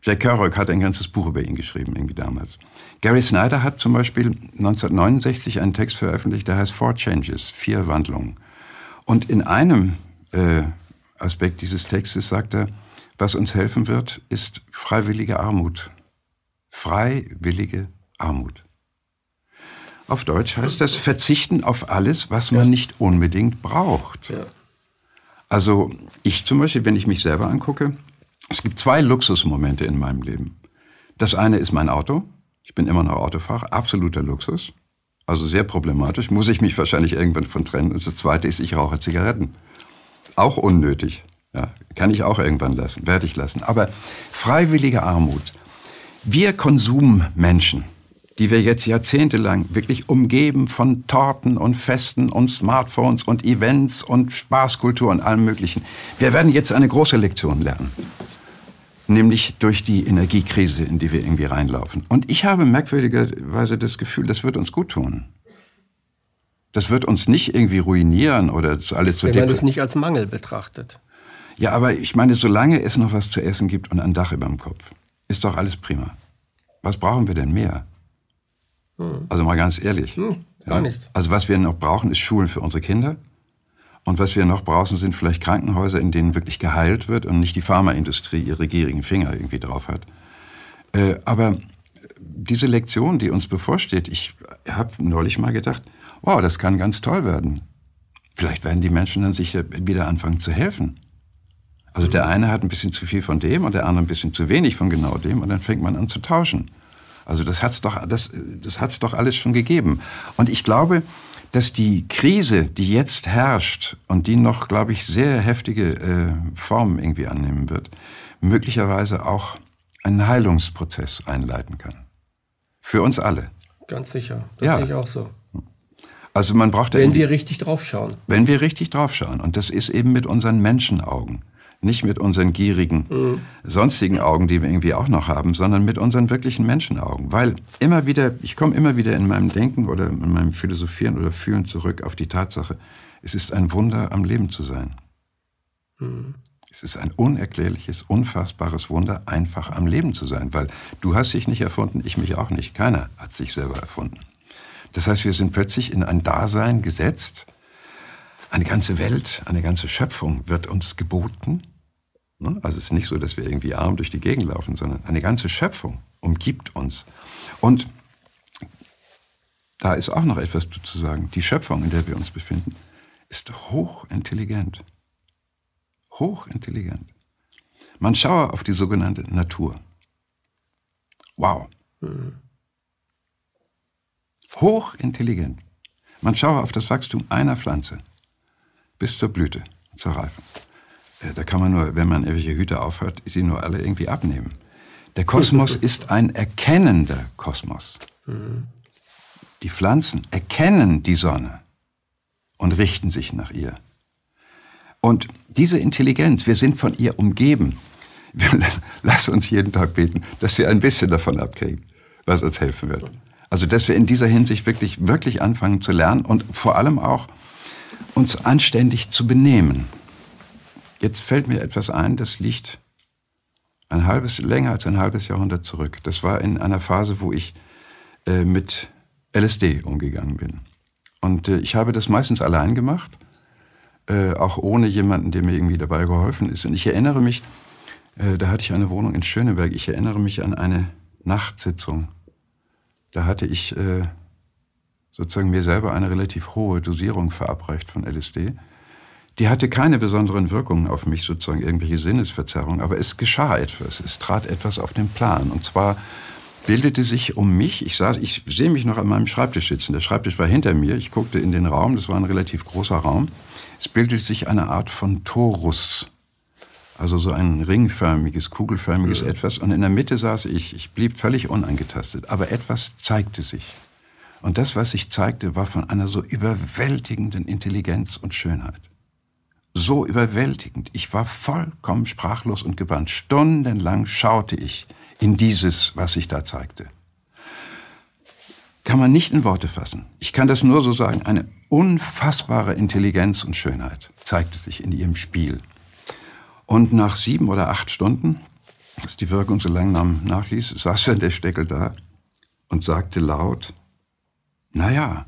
Jack Kerouac hat ein ganzes Buch über ihn geschrieben, irgendwie damals. Gary Snyder hat zum Beispiel 1969 einen Text veröffentlicht, der heißt Four Changes, vier Wandlungen. Und in einem äh, Aspekt dieses Textes sagt er, was uns helfen wird, ist freiwillige Armut. Freiwillige Armut. Auf Deutsch heißt das Verzichten auf alles, was man nicht unbedingt braucht. Ja. Also ich zum Beispiel, wenn ich mich selber angucke, es gibt zwei Luxusmomente in meinem Leben. Das eine ist mein Auto. Ich bin immer noch Autofahrer, absoluter Luxus. Also sehr problematisch, muss ich mich wahrscheinlich irgendwann von trennen. Und das zweite ist, ich rauche Zigaretten. Auch unnötig. Ja, kann ich auch irgendwann lassen, werde ich lassen. Aber freiwillige Armut. Wir Konsummenschen, die wir jetzt jahrzehntelang wirklich umgeben von Torten und Festen und Smartphones und Events und Spaßkultur und allem Möglichen, wir werden jetzt eine große Lektion lernen nämlich durch die Energiekrise, in die wir irgendwie reinlaufen. Und ich habe merkwürdigerweise das Gefühl, das wird uns gut tun. Das wird uns nicht irgendwie ruinieren oder alles zu Wenn man das nicht als Mangel betrachtet. Ja, aber ich meine, solange es noch was zu essen gibt und ein Dach über dem Kopf, ist doch alles prima. Was brauchen wir denn mehr? Hm. Also mal ganz ehrlich. Hm, gar ja. nichts. Also was wir noch brauchen, ist Schulen für unsere Kinder. Und was wir noch brauchen, sind vielleicht Krankenhäuser, in denen wirklich geheilt wird und nicht die Pharmaindustrie ihre gierigen Finger irgendwie drauf hat. Äh, aber diese Lektion, die uns bevorsteht, ich habe neulich mal gedacht, wow, das kann ganz toll werden. Vielleicht werden die Menschen dann sicher wieder anfangen zu helfen. Also der eine hat ein bisschen zu viel von dem und der andere ein bisschen zu wenig von genau dem und dann fängt man an zu tauschen. Also das hat's doch, das, das hat's doch alles schon gegeben. Und ich glaube, dass die Krise, die jetzt herrscht und die noch, glaube ich, sehr heftige äh, Formen irgendwie annehmen wird, möglicherweise auch einen Heilungsprozess einleiten kann. Für uns alle. Ganz sicher. Das ja. sehe ich auch so. Also man braucht wenn wir richtig draufschauen. Wenn wir richtig draufschauen und das ist eben mit unseren Menschenaugen nicht mit unseren gierigen, mhm. sonstigen Augen, die wir irgendwie auch noch haben, sondern mit unseren wirklichen Menschenaugen. Weil immer wieder, ich komme immer wieder in meinem Denken oder in meinem Philosophieren oder Fühlen zurück auf die Tatsache, es ist ein Wunder, am Leben zu sein. Mhm. Es ist ein unerklärliches, unfassbares Wunder, einfach am Leben zu sein, weil du hast dich nicht erfunden, ich mich auch nicht. Keiner hat sich selber erfunden. Das heißt, wir sind plötzlich in ein Dasein gesetzt. Eine ganze Welt, eine ganze Schöpfung wird uns geboten. Ne? Also es ist nicht so, dass wir irgendwie arm durch die Gegend laufen, sondern eine ganze Schöpfung umgibt uns. Und da ist auch noch etwas zu sagen. Die Schöpfung, in der wir uns befinden, ist hochintelligent. Hochintelligent. Man schaue auf die sogenannte Natur. Wow. Hochintelligent. Man schaue auf das Wachstum einer Pflanze bis zur Blüte, zur Reife. Äh, da kann man nur, wenn man irgendwelche Hüte aufhört, sie nur alle irgendwie abnehmen. Der Kosmos ist ein erkennender Kosmos. Die Pflanzen erkennen die Sonne und richten sich nach ihr. Und diese Intelligenz, wir sind von ihr umgeben. Lass uns jeden Tag beten, dass wir ein bisschen davon abkriegen, was uns helfen wird. Also, dass wir in dieser Hinsicht wirklich, wirklich anfangen zu lernen und vor allem auch uns anständig zu benehmen. Jetzt fällt mir etwas ein, das liegt ein halbes, länger als ein halbes Jahrhundert zurück. Das war in einer Phase, wo ich äh, mit LSD umgegangen bin. Und äh, ich habe das meistens allein gemacht, äh, auch ohne jemanden, der mir irgendwie dabei geholfen ist. Und ich erinnere mich, äh, da hatte ich eine Wohnung in Schöneberg, ich erinnere mich an eine Nachtsitzung Da hatte ich äh, sozusagen mir selber eine relativ hohe Dosierung verabreicht von LSD. Die hatte keine besonderen Wirkungen auf mich, sozusagen irgendwelche Sinnesverzerrungen, aber es geschah etwas, es trat etwas auf den Plan. Und zwar bildete sich um mich, ich, saß, ich sehe mich noch an meinem Schreibtisch sitzen, der Schreibtisch war hinter mir, ich guckte in den Raum, das war ein relativ großer Raum, es bildete sich eine Art von Torus, also so ein ringförmiges, kugelförmiges ja. etwas, und in der Mitte saß ich, ich blieb völlig unangetastet, aber etwas zeigte sich. Und das, was sich zeigte, war von einer so überwältigenden Intelligenz und Schönheit. So überwältigend. Ich war vollkommen sprachlos und gebannt. Stundenlang schaute ich in dieses, was sich da zeigte. Kann man nicht in Worte fassen. Ich kann das nur so sagen. Eine unfassbare Intelligenz und Schönheit zeigte sich in ihrem Spiel. Und nach sieben oder acht Stunden, als die Wirkung so langsam nachließ, saß dann der Steckel da und sagte laut, naja,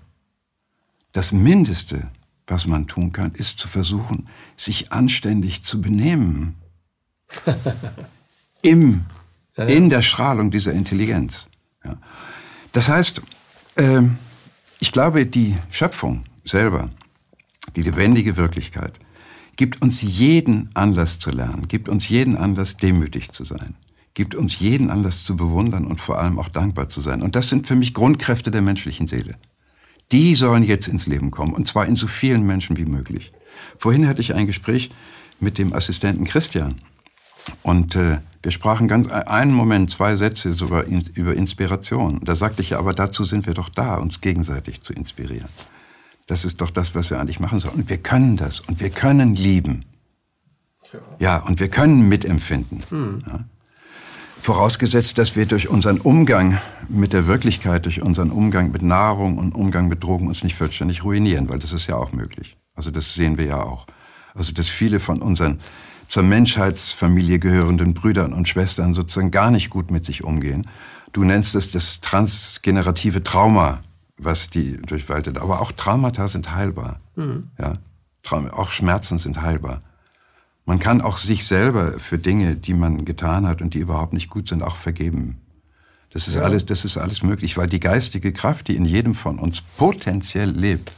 das Mindeste, was man tun kann, ist zu versuchen, sich anständig zu benehmen. Im ja, ja. in der Strahlung dieser Intelligenz. Ja. Das heißt, äh, ich glaube, die Schöpfung selber, die lebendige Wirklichkeit, gibt uns jeden Anlass zu lernen, gibt uns jeden Anlass, demütig zu sein, gibt uns jeden Anlass zu bewundern und vor allem auch dankbar zu sein. Und das sind für mich Grundkräfte der menschlichen Seele. Die sollen jetzt ins Leben kommen, und zwar in so vielen Menschen wie möglich. Vorhin hatte ich ein Gespräch mit dem Assistenten Christian. Und äh, wir sprachen ganz einen Moment, zwei Sätze über, über Inspiration. Da sagte ich ja, aber dazu sind wir doch da, uns gegenseitig zu inspirieren. Das ist doch das, was wir eigentlich machen sollen. Und wir können das. Und wir können lieben. Ja, und wir können mitempfinden. Hm. Ja. Vorausgesetzt, dass wir durch unseren Umgang mit der Wirklichkeit, durch unseren Umgang mit Nahrung und Umgang mit Drogen uns nicht vollständig ruinieren, weil das ist ja auch möglich. Also das sehen wir ja auch. Also dass viele von unseren zur Menschheitsfamilie gehörenden Brüdern und Schwestern sozusagen gar nicht gut mit sich umgehen. Du nennst es das transgenerative Trauma, was die durchwaltet. Aber auch Traumata sind heilbar. Mhm. Ja? Auch Schmerzen sind heilbar. Man kann auch sich selber für Dinge, die man getan hat und die überhaupt nicht gut sind, auch vergeben. Das ist, ja. alles, das ist alles möglich, weil die geistige Kraft, die in jedem von uns potenziell lebt,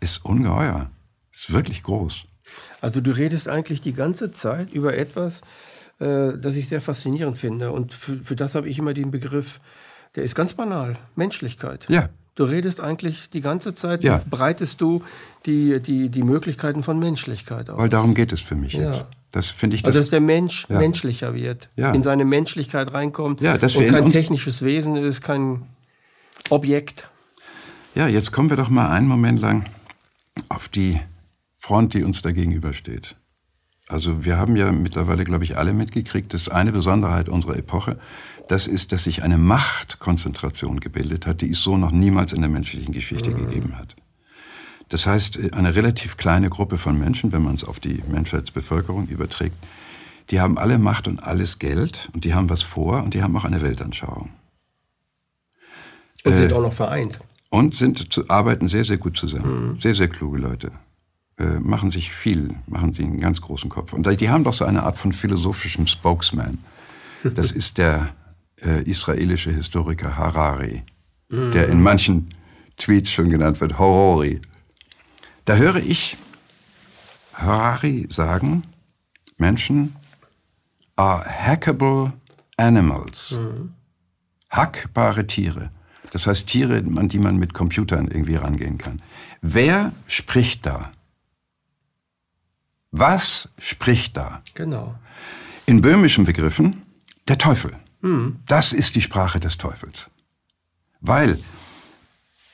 ist ungeheuer. Ist wirklich groß. Also du redest eigentlich die ganze Zeit über etwas, äh, das ich sehr faszinierend finde. Und für, für das habe ich immer den Begriff, der ist ganz banal, Menschlichkeit. Ja. Du redest eigentlich die ganze Zeit, ja. breitest du die, die, die Möglichkeiten von Menschlichkeit aus. Weil darum geht es für mich ja. jetzt. Das finde ich. Das also dass der Mensch ja. menschlicher wird, in seine Menschlichkeit reinkommt ja, dass und kein technisches Wesen ist, kein Objekt. Ja, jetzt kommen wir doch mal einen Moment lang auf die Front, die uns da gegenübersteht. Also wir haben ja mittlerweile, glaube ich, alle mitgekriegt, dass eine Besonderheit unserer Epoche, das ist, dass sich eine Machtkonzentration gebildet hat, die es so noch niemals in der menschlichen Geschichte mhm. gegeben hat. Das heißt, eine relativ kleine Gruppe von Menschen, wenn man es auf die Menschheitsbevölkerung überträgt, die haben alle Macht und alles Geld und die haben was vor und die haben auch eine Weltanschauung. Und äh, sind auch noch vereint. Und sind, arbeiten sehr, sehr gut zusammen. Mhm. Sehr, sehr kluge Leute. Äh, machen sich viel, machen sie einen ganz großen Kopf. Und die haben doch so eine Art von philosophischem Spokesman. Das ist der äh, israelische Historiker Harari, der in manchen Tweets schon genannt wird, Horori. Da höre ich Harari sagen, Menschen are hackable animals. Mhm. Hackbare Tiere. Das heißt Tiere, an die man mit Computern irgendwie rangehen kann. Wer spricht da? Was spricht da? Genau. In böhmischen Begriffen der Teufel. Mhm. Das ist die Sprache des Teufels. Weil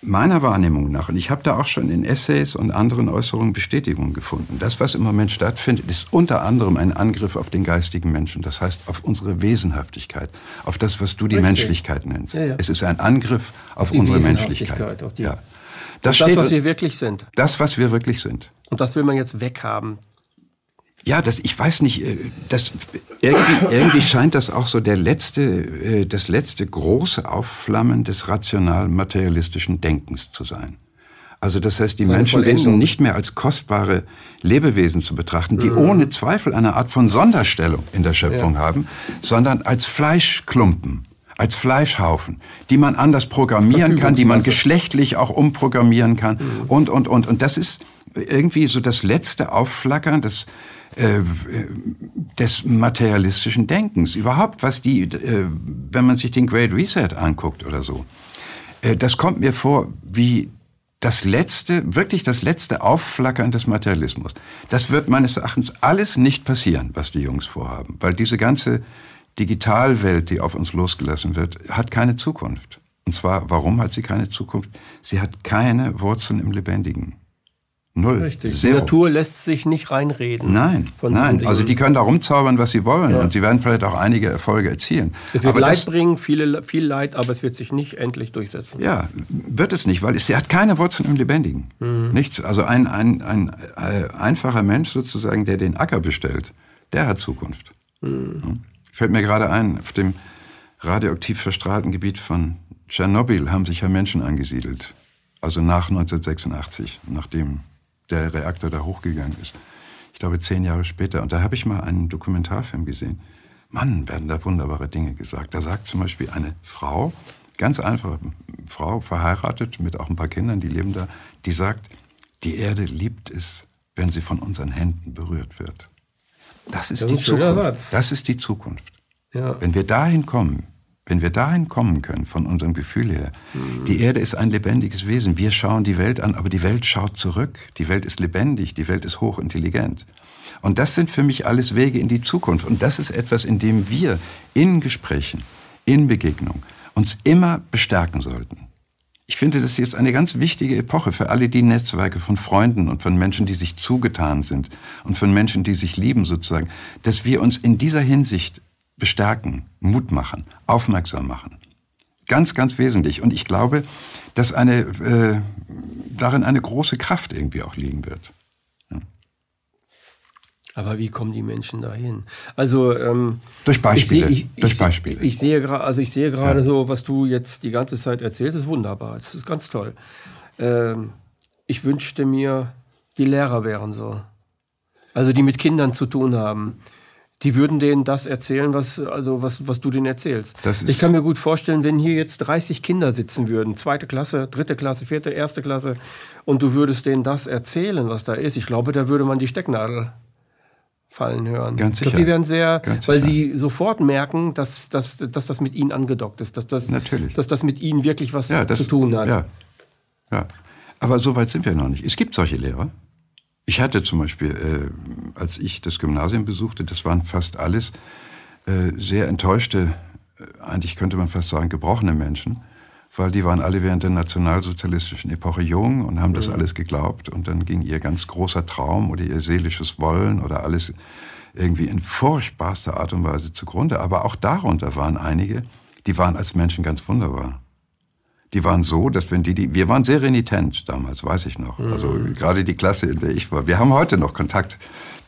meiner Wahrnehmung nach, und ich habe da auch schon in Essays und anderen Äußerungen Bestätigung gefunden, das, was im Moment stattfindet, ist unter anderem ein Angriff auf den geistigen Menschen, das heißt auf unsere Wesenhaftigkeit, auf das, was du die Richtig. Menschlichkeit nennst. Ja, ja. Es ist ein Angriff auf die unsere Menschlichkeit. Auf die, ja. Das, das steht, was wir wirklich sind. Das, was wir wirklich sind. Und das will man jetzt weghaben. Ja, das, ich weiß nicht, äh, das, irgendwie, irgendwie scheint das auch so der letzte, äh, das letzte große Aufflammen des rational-materialistischen Denkens zu sein. Also das heißt, die Seine Menschenwesen Vollendung. nicht mehr als kostbare Lebewesen zu betrachten, die mhm. ohne Zweifel eine Art von Sonderstellung in der Schöpfung ja. haben, sondern als Fleischklumpen, als Fleischhaufen, die man anders programmieren kann, die man geschlechtlich auch umprogrammieren kann mhm. und, und, und. Und das ist irgendwie so das letzte Aufflackern des, äh, des materialistischen Denkens. Überhaupt, was die, äh, wenn man sich den Great Reset anguckt oder so, äh, das kommt mir vor wie das letzte, wirklich das letzte Aufflackern des Materialismus. Das wird meines Erachtens alles nicht passieren, was die Jungs vorhaben, weil diese ganze Digitalwelt, die auf uns losgelassen wird, hat keine Zukunft. Und zwar, warum hat sie keine Zukunft? Sie hat keine Wurzeln im Lebendigen. Null. Richtig. Zero. Die Natur lässt sich nicht reinreden. Nein, nein. Also die können da rumzaubern, was sie wollen. Ja. Und sie werden vielleicht auch einige Erfolge erzielen. Es wird aber Leid das, bringen, viele, viel Leid, aber es wird sich nicht endlich durchsetzen. Ja, wird es nicht, weil es, sie hat keine Wurzeln im Lebendigen. Mhm. Nichts. Also ein, ein, ein, ein, einfacher Mensch sozusagen, der den Acker bestellt, der hat Zukunft. Mhm. Fällt mir gerade ein, auf dem radioaktiv verstrahlten Gebiet von Tschernobyl haben sich ja Menschen angesiedelt. Also nach 1986, nachdem der Reaktor da hochgegangen ist. Ich glaube, zehn Jahre später. Und da habe ich mal einen Dokumentarfilm gesehen. Mann, werden da wunderbare Dinge gesagt. Da sagt zum Beispiel eine Frau, ganz einfache Frau, verheiratet mit auch ein paar Kindern, die leben da, die sagt, die Erde liebt es, wenn sie von unseren Händen berührt wird. Das ist, das ist die Zukunft. Das ist die Zukunft. Ja. Wenn wir dahin kommen, wenn wir dahin kommen können, von unserem Gefühl her, mhm. die Erde ist ein lebendiges Wesen. Wir schauen die Welt an, aber die Welt schaut zurück. Die Welt ist lebendig, die Welt ist hochintelligent. Und das sind für mich alles Wege in die Zukunft. Und das ist etwas, in dem wir in Gesprächen, in Begegnung uns immer bestärken sollten. Ich finde, das ist jetzt eine ganz wichtige Epoche für alle die Netzwerke von Freunden und von Menschen, die sich zugetan sind und von Menschen, die sich lieben sozusagen, dass wir uns in dieser Hinsicht bestärken, Mut machen, aufmerksam machen. Ganz, ganz wesentlich. Und ich glaube, dass eine, äh, darin eine große Kraft irgendwie auch liegen wird. Ja. Aber wie kommen die Menschen dahin? Also ähm, durch Beispiele. Ich, ich, durch Beispiele. Ich, ich sehe gerade, also ich sehe gerade ja. so, was du jetzt die ganze Zeit erzählst, ist wunderbar. Das ist ganz toll. Ähm, ich wünschte mir, die Lehrer wären so. Also die mit Kindern zu tun haben die würden denen das erzählen, was, also was, was du denen erzählst. ich kann mir gut vorstellen, wenn hier jetzt 30 Kinder sitzen würden, zweite Klasse, dritte Klasse, vierte, erste Klasse, und du würdest denen das erzählen, was da ist. Ich glaube, da würde man die Stecknadel fallen hören. Ganz sicher. Ich glaube, die werden sehr, Ganz weil sicher. sie sofort merken, dass, dass, dass das mit ihnen angedockt ist, dass das, Natürlich. dass das mit ihnen wirklich was ja, das, zu tun hat. Ja. ja. Aber so weit sind wir noch nicht. Es gibt solche Lehrer. Ich hatte zum Beispiel, äh, als ich das Gymnasium besuchte, das waren fast alles äh, sehr enttäuschte, äh, eigentlich könnte man fast sagen gebrochene Menschen, weil die waren alle während der nationalsozialistischen Epoche jung und haben das mhm. alles geglaubt und dann ging ihr ganz großer Traum oder ihr seelisches Wollen oder alles irgendwie in furchtbarster Art und Weise zugrunde. Aber auch darunter waren einige, die waren als Menschen ganz wunderbar die waren so, dass wenn die, die wir waren sehr renitent damals, weiß ich noch. Also mhm. Also gerade die Klasse, in der ich war. Wir haben heute noch Kontakt.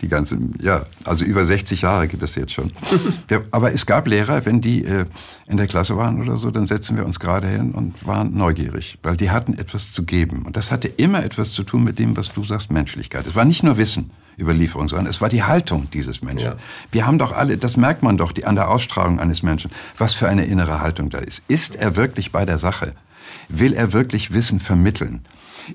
Die ganze, ja, also über 60 Jahre gibt es jetzt schon. Der, aber es gab Lehrer, wenn die äh, in der Klasse waren oder so, dann setzen wir uns gerade hin und waren neugierig, weil die hatten etwas zu geben. Und das hatte immer etwas zu tun mit dem, was du sagst, Menschlichkeit. Es war nicht nur Wissen. Überlieferung, sondern es war die Haltung dieses Menschen. Ja. Wir haben doch alle, das merkt man doch die, an der Ausstrahlung eines Menschen, was für eine innere Haltung da ist. Ist er wirklich bei der Sache? Will er wirklich Wissen vermitteln?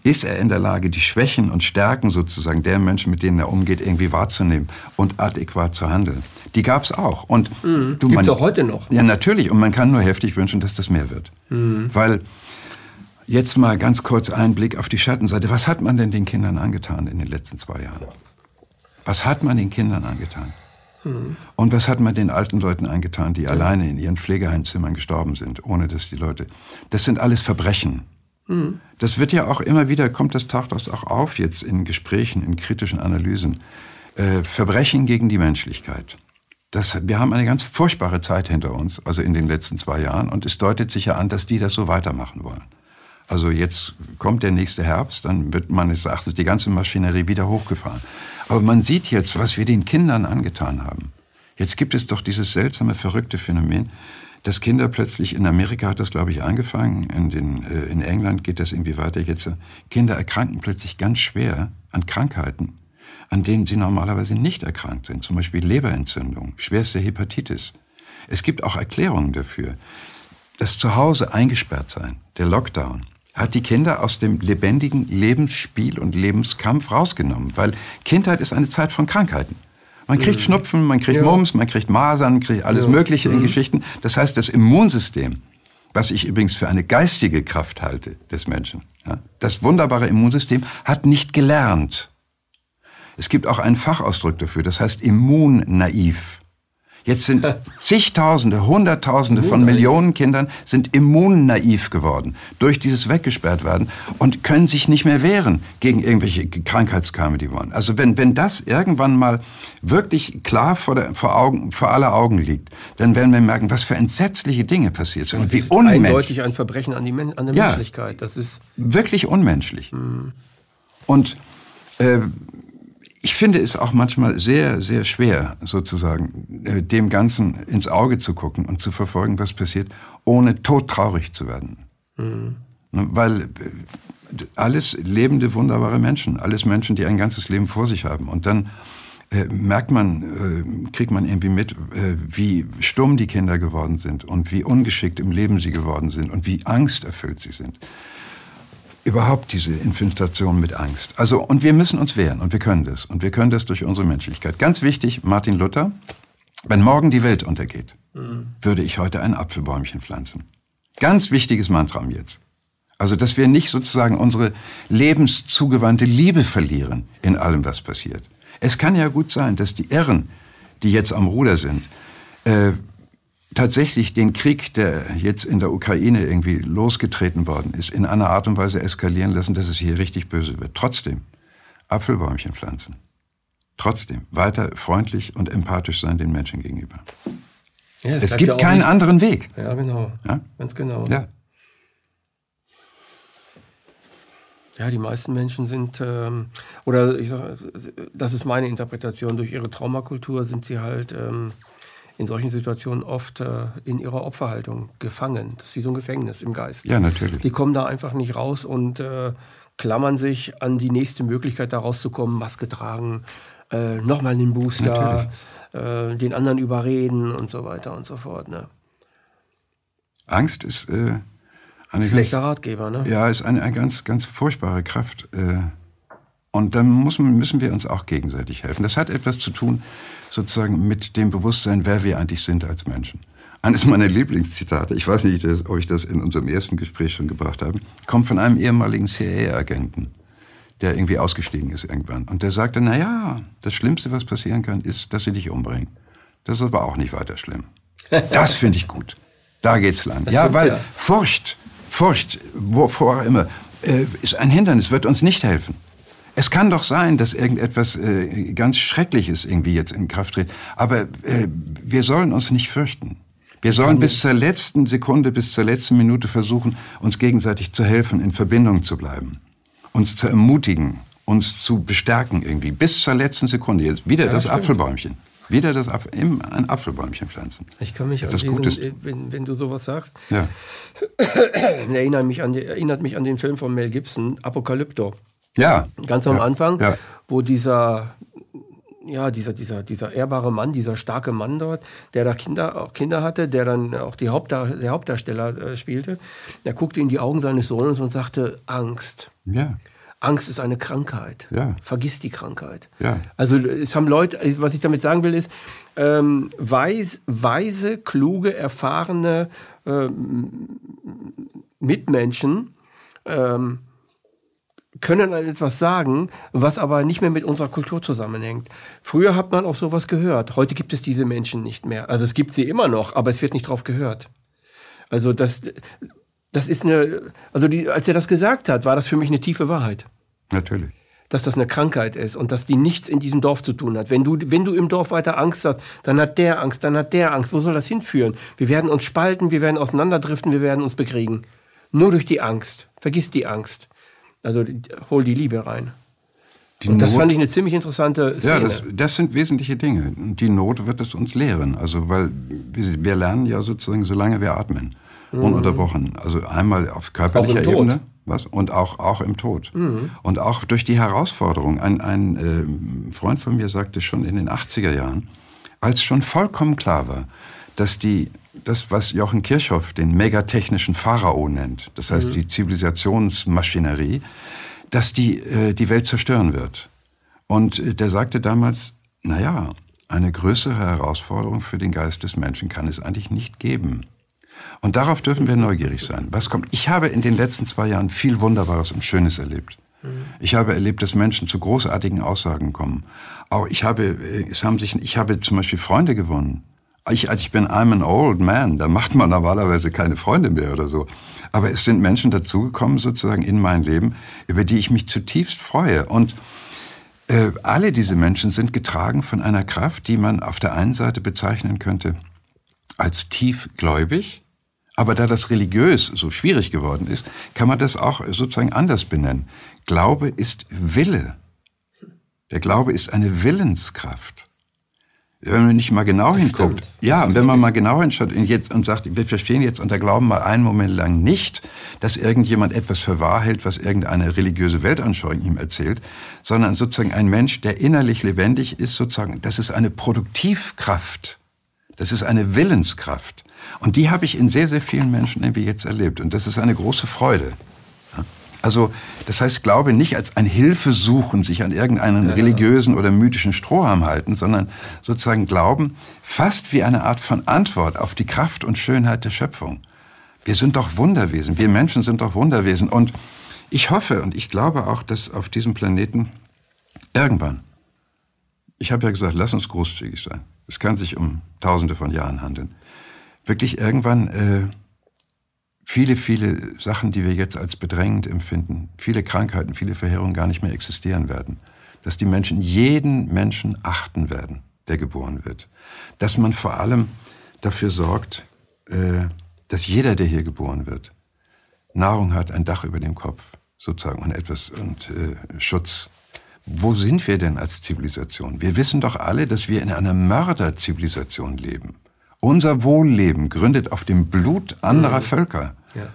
Ist er in der Lage, die Schwächen und Stärken sozusagen der Menschen, mit denen er umgeht, irgendwie wahrzunehmen und adäquat zu handeln? Die gab es auch. Und mhm. du, Gibt's man, auch heute noch. Ja, natürlich. Und man kann nur heftig wünschen, dass das mehr wird. Mhm. Weil jetzt mal ganz kurz ein Blick auf die Schattenseite. Was hat man denn den Kindern angetan in den letzten zwei Jahren? Was hat man den Kindern angetan? Mhm. Und was hat man den alten Leuten angetan, die ja. alleine in ihren Pflegeheimzimmern gestorben sind, ohne dass die Leute. Das sind alles Verbrechen. Mhm. Das wird ja auch immer wieder, kommt das taucht das auch auf jetzt in Gesprächen, in kritischen Analysen. Äh, Verbrechen gegen die Menschlichkeit. Das, wir haben eine ganz furchtbare Zeit hinter uns, also in den letzten zwei Jahren, und es deutet sich ja an, dass die das so weitermachen wollen. Also jetzt kommt der nächste Herbst, dann wird meines Erachtens die ganze Maschinerie wieder hochgefahren. Aber man sieht jetzt, was wir den Kindern angetan haben. Jetzt gibt es doch dieses seltsame, verrückte Phänomen, dass Kinder plötzlich, in Amerika hat das, glaube ich, angefangen, in, den, äh, in England geht das irgendwie weiter jetzt, Kinder erkranken plötzlich ganz schwer an Krankheiten, an denen sie normalerweise nicht erkrankt sind, zum Beispiel Leberentzündung, schwerste Hepatitis. Es gibt auch Erklärungen dafür. das Zuhause eingesperrt sein, der Lockdown, hat die Kinder aus dem lebendigen Lebensspiel und Lebenskampf rausgenommen, weil Kindheit ist eine Zeit von Krankheiten. Man kriegt mhm. Schnupfen, man kriegt ja. Mumps, man kriegt Masern, man kriegt alles ja. Mögliche in mhm. Geschichten. Das heißt, das Immunsystem, was ich übrigens für eine geistige Kraft halte des Menschen, ja, das wunderbare Immunsystem hat nicht gelernt. Es gibt auch einen Fachausdruck dafür, das heißt immunnaiv. Jetzt sind zigtausende, hunderttausende von Millionen Kindern sind immunnaiv geworden durch dieses weggesperrt werden und können sich nicht mehr wehren gegen irgendwelche Krankheitskame, die wollen. Also wenn, wenn das irgendwann mal wirklich klar vor, der, vor, Augen, vor aller Augen liegt, dann werden wir merken, was für entsetzliche Dinge passiert sind. und wie unmenschlich. Eindeutig ein Verbrechen an, die Men an der ja, Menschlichkeit. Das ist wirklich unmenschlich. Mhm. Und äh, ich finde es auch manchmal sehr, sehr schwer, sozusagen, äh, dem Ganzen ins Auge zu gucken und zu verfolgen, was passiert, ohne todtraurig zu werden. Mhm. Ne, weil äh, alles lebende, wunderbare Menschen, alles Menschen, die ein ganzes Leben vor sich haben. Und dann äh, merkt man, äh, kriegt man irgendwie mit, äh, wie stumm die Kinder geworden sind und wie ungeschickt im Leben sie geworden sind und wie angsterfüllt sie sind überhaupt diese Infiltration mit Angst. Also, und wir müssen uns wehren und wir können das. Und wir können das durch unsere Menschlichkeit. Ganz wichtig, Martin Luther, wenn morgen die Welt untergeht, mhm. würde ich heute ein Apfelbäumchen pflanzen. Ganz wichtiges Mantra jetzt. Also, dass wir nicht sozusagen unsere lebenszugewandte Liebe verlieren in allem, was passiert. Es kann ja gut sein, dass die Irren, die jetzt am Ruder sind, äh, tatsächlich den Krieg, der jetzt in der Ukraine irgendwie losgetreten worden ist, in einer Art und Weise eskalieren lassen, dass es hier richtig böse wird. Trotzdem, Apfelbäumchen pflanzen. Trotzdem, weiter freundlich und empathisch sein den Menschen gegenüber. Ja, es gibt ja keinen nicht. anderen Weg. Ja, genau. Ja? Ganz genau. Ja. Ja, die meisten Menschen sind, ähm, oder ich sage, das ist meine Interpretation, durch ihre Traumakultur sind sie halt ähm, in solchen Situationen oft äh, in ihrer Opferhaltung gefangen. Das ist wie so ein Gefängnis im Geist. Ja, natürlich. Die kommen da einfach nicht raus und äh, klammern sich an die nächste Möglichkeit, da rauszukommen, Maske tragen, äh, nochmal den Booster, äh, den anderen überreden und so weiter und so fort. Ne? Angst ist äh, eine schlechter ganz, Ratgeber, ne? Ja, ist eine, eine ganz, ganz furchtbare Kraft. Und dann müssen wir uns auch gegenseitig helfen. Das hat etwas zu tun sozusagen mit dem Bewusstsein, wer wir eigentlich sind als Menschen. Eines meiner Lieblingszitate, ich weiß nicht, ob ich das in unserem ersten Gespräch schon gebracht habe, kommt von einem ehemaligen CIA-Agenten, der irgendwie ausgestiegen ist irgendwann. Und der sagte, na ja, das Schlimmste, was passieren kann, ist, dass sie dich umbringen. Das ist aber auch nicht weiter schlimm. Das finde ich gut. Da geht's lang. Das ja, weil ja. Furcht, Furcht, wovor auch immer, äh, ist ein Hindernis, wird uns nicht helfen. Es kann doch sein, dass irgendetwas äh, ganz Schreckliches irgendwie jetzt in Kraft tritt. Aber äh, wir sollen uns nicht fürchten. Wir sollen bis zur letzten Sekunde, bis zur letzten Minute versuchen, uns gegenseitig zu helfen, in Verbindung zu bleiben, uns zu ermutigen, uns zu bestärken irgendwie. Bis zur letzten Sekunde. Jetzt wieder ja, das stimmt. Apfelbäumchen. Wieder das Apfel, ein Apfelbäumchen pflanzen. Ich kann mich Etwas an diesen, wenn, wenn, du sowas sagst, ja. erinnert, mich an, erinnert mich an den Film von Mel Gibson, Apokalypto. Ja. Ganz am ja. Anfang, ja. wo dieser, ja, dieser, dieser, dieser ehrbare Mann, dieser starke Mann dort, der da Kinder, auch Kinder hatte, der dann auch die Hauptdar der Hauptdarsteller äh, spielte, der guckte in die Augen seines Sohnes und sagte, Angst. Ja. Angst ist eine Krankheit. Ja. Vergiss die Krankheit. Ja. Also es haben Leute, was ich damit sagen will, ist, ähm, weis, weise, kluge, erfahrene ähm, Mitmenschen ähm, können etwas sagen, was aber nicht mehr mit unserer Kultur zusammenhängt. Früher hat man auf sowas gehört. Heute gibt es diese Menschen nicht mehr. Also es gibt sie immer noch, aber es wird nicht drauf gehört. Also das, das ist eine, also die, als er das gesagt hat, war das für mich eine tiefe Wahrheit. Natürlich. Dass das eine Krankheit ist und dass die nichts in diesem Dorf zu tun hat. Wenn du, wenn du im Dorf weiter Angst hast, dann hat der Angst, dann hat der Angst. Wo soll das hinführen? Wir werden uns spalten, wir werden auseinanderdriften, wir werden uns bekriegen. Nur durch die Angst. Vergiss die Angst. Also hol die Liebe rein. Die und das Not, fand ich eine ziemlich interessante Szene. Ja, das, das, sind wesentliche Dinge. Die Not wird es uns lehren. Also, weil wir, lernen ja sozusagen, solange wir atmen, mhm. ununterbrochen. Also einmal auf körperlicher Ebene. Was? Und auch, auch im Tod. Mhm. Und auch durch die Herausforderung. Ein, ein äh, Freund von mir sagte schon in den 80er Jahren, als schon vollkommen klar war, dass die das, was Jochen Kirchhoff den megatechnischen Pharao nennt, das heißt mhm. die Zivilisationsmaschinerie, dass die äh, die Welt zerstören wird. Und äh, der sagte damals, naja, eine größere Herausforderung für den Geist des Menschen kann es eigentlich nicht geben. Und darauf dürfen wir neugierig sein. Was kommt? Ich habe in den letzten zwei Jahren viel Wunderbares und Schönes erlebt. Mhm. Ich habe erlebt, dass Menschen zu großartigen Aussagen kommen. Auch ich habe, äh, es haben sich, ich habe zum Beispiel Freunde gewonnen. Ich, also ich bin I'm an old man. Da macht man normalerweise keine Freunde mehr oder so. Aber es sind Menschen dazugekommen sozusagen in mein Leben, über die ich mich zutiefst freue. Und äh, alle diese Menschen sind getragen von einer Kraft, die man auf der einen Seite bezeichnen könnte als tiefgläubig, aber da das religiös so schwierig geworden ist, kann man das auch sozusagen anders benennen. Glaube ist Wille. Der Glaube ist eine Willenskraft. Wenn man nicht mal genau das hinguckt, stimmt. ja, und wenn man mal genau hinschaut und, jetzt, und sagt, wir verstehen jetzt unter Glauben mal einen Moment lang nicht, dass irgendjemand etwas für wahr hält, was irgendeine religiöse Weltanschauung ihm erzählt, sondern sozusagen ein Mensch, der innerlich lebendig ist, sozusagen, das ist eine Produktivkraft, das ist eine Willenskraft. Und die habe ich in sehr, sehr vielen Menschen irgendwie jetzt erlebt. Und das ist eine große Freude. Also das heißt, Glaube nicht als ein Hilfesuchen, sich an irgendeinen ja, religiösen oder mythischen Strohhalm halten, sondern sozusagen Glauben fast wie eine Art von Antwort auf die Kraft und Schönheit der Schöpfung. Wir sind doch Wunderwesen, wir Menschen sind doch Wunderwesen. Und ich hoffe und ich glaube auch, dass auf diesem Planeten irgendwann, ich habe ja gesagt, lass uns großzügig sein. Es kann sich um Tausende von Jahren handeln. Wirklich irgendwann äh, viele, viele Sachen, die wir jetzt als bedrängend empfinden, viele Krankheiten, viele Verheerungen gar nicht mehr existieren werden. Dass die Menschen jeden Menschen achten werden, der geboren wird. Dass man vor allem dafür sorgt, äh, dass jeder, der hier geboren wird, Nahrung hat, ein Dach über dem Kopf, sozusagen, und etwas und äh, Schutz. Wo sind wir denn als Zivilisation? Wir wissen doch alle, dass wir in einer Mörderzivilisation leben. Unser Wohlleben gründet auf dem Blut anderer mhm. Völker. Ja.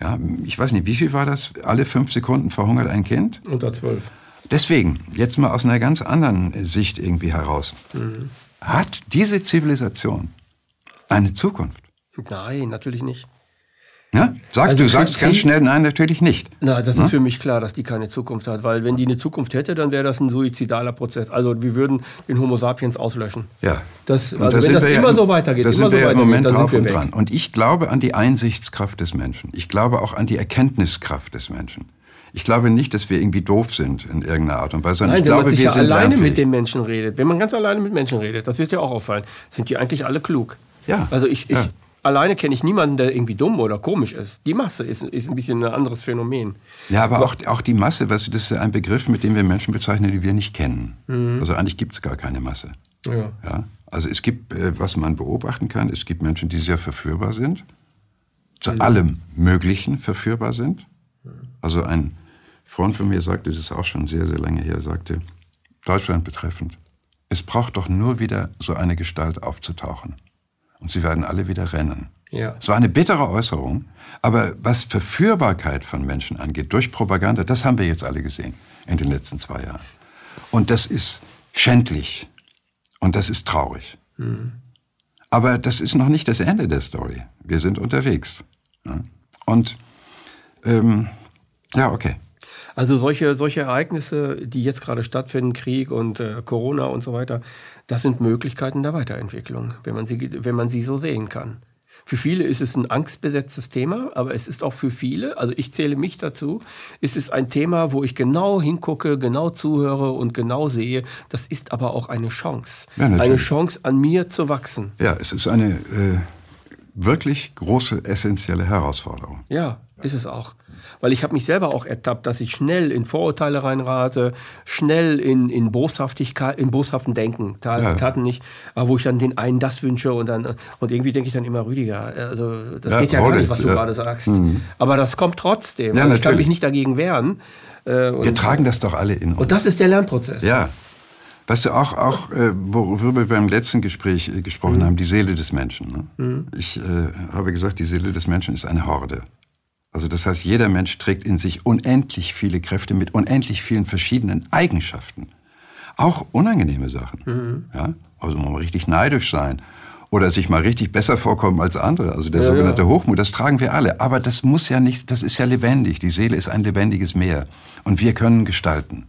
ja. Ich weiß nicht, wie viel war das? Alle fünf Sekunden verhungert ein Kind? Unter zwölf. Deswegen, jetzt mal aus einer ganz anderen Sicht irgendwie heraus. Mhm. Hat diese Zivilisation eine Zukunft? Nein, natürlich nicht. Ja? Sagst also du, sagst ganz schnell, nein, natürlich nicht. Na, das ja? ist für mich klar, dass die keine Zukunft hat, weil wenn die eine Zukunft hätte, dann wäre das ein suizidaler Prozess. Also wir würden den Homo sapiens auslöschen. Ja. Das, also da wenn das immer ja, so weitergeht, da immer sind so wir im Moment drauf und dran. Und ich glaube an die Einsichtskraft des Menschen. Ich glaube auch an die Erkenntniskraft des Menschen. Ich glaube nicht, dass wir irgendwie doof sind in irgendeiner Art und Weise, Nein, ich glaube, man sich wir ja sind alleine mit den Menschen redet. Wenn man ganz alleine mit Menschen redet, das wird dir auch auffallen, sind die eigentlich alle klug. Ja. Also ich, ich, ja alleine kenne ich niemanden, der irgendwie dumm oder komisch ist. Die Masse ist, ist ein bisschen ein anderes Phänomen. Ja, aber auch, auch die Masse, weißt du, das ist ein Begriff, mit dem wir Menschen bezeichnen, die wir nicht kennen. Mhm. Also eigentlich gibt es gar keine Masse. Ja. ja. Also es gibt, äh, was man beobachten kann, es gibt Menschen, die sehr verführbar sind, zu mhm. allem Möglichen verführbar sind. Also ein Freund von mir sagte, das ist auch schon sehr, sehr lange her, sagte, Deutschland betreffend, es braucht doch nur wieder so eine Gestalt aufzutauchen und sie werden alle wieder rennen. Ja. So eine bittere Äußerung. Aber was Verführbarkeit von Menschen angeht, durch Propaganda, das haben wir jetzt alle gesehen in den letzten zwei Jahren. Und das ist schändlich. Und das ist traurig. Mhm. Aber das ist noch nicht das Ende der Story. Wir sind unterwegs. Und ähm, ja, okay. Also solche, solche Ereignisse, die jetzt gerade stattfinden, Krieg und äh, Corona und so weiter, das sind Möglichkeiten der Weiterentwicklung, wenn man sie, wenn man sie so sehen kann. Für viele ist es ein angstbesetztes Thema, aber es ist auch für viele, also ich zähle mich dazu, ist es ein Thema, wo ich genau hingucke, genau zuhöre und genau sehe. Das ist aber auch eine Chance. Ja, eine Chance, an mir zu wachsen. Ja, es ist eine äh, wirklich große, essentielle Herausforderung. Ja, ist es auch. Weil ich habe mich selber auch ertappt, dass ich schnell in Vorurteile reinrate, schnell in, in Boshaftigkeit, in boshaften Denken, Taten, ja. Taten nicht, aber wo ich dann den einen das wünsche und dann und irgendwie denke ich dann immer, Rüdiger, also das ja, geht ja gar nicht, was du ja. gerade sagst. Mhm. Aber das kommt trotzdem. Ja, ich kann mich nicht dagegen wehren. Äh, wir tragen das doch alle in uns. Und das ist der Lernprozess. Ja. Weißt du, auch, auch äh, worüber wir beim letzten Gespräch äh, gesprochen mhm. haben, die Seele des Menschen. Ne? Mhm. Ich äh, habe gesagt, die Seele des Menschen ist eine Horde. Also das heißt, jeder Mensch trägt in sich unendlich viele Kräfte mit unendlich vielen verschiedenen Eigenschaften. Auch unangenehme Sachen. Mhm. Ja? Also man muss richtig neidisch sein oder sich mal richtig besser vorkommen als andere. Also der ja, sogenannte ja. Hochmut, das tragen wir alle. Aber das muss ja nicht, das ist ja lebendig. Die Seele ist ein lebendiges Meer. Und wir können gestalten.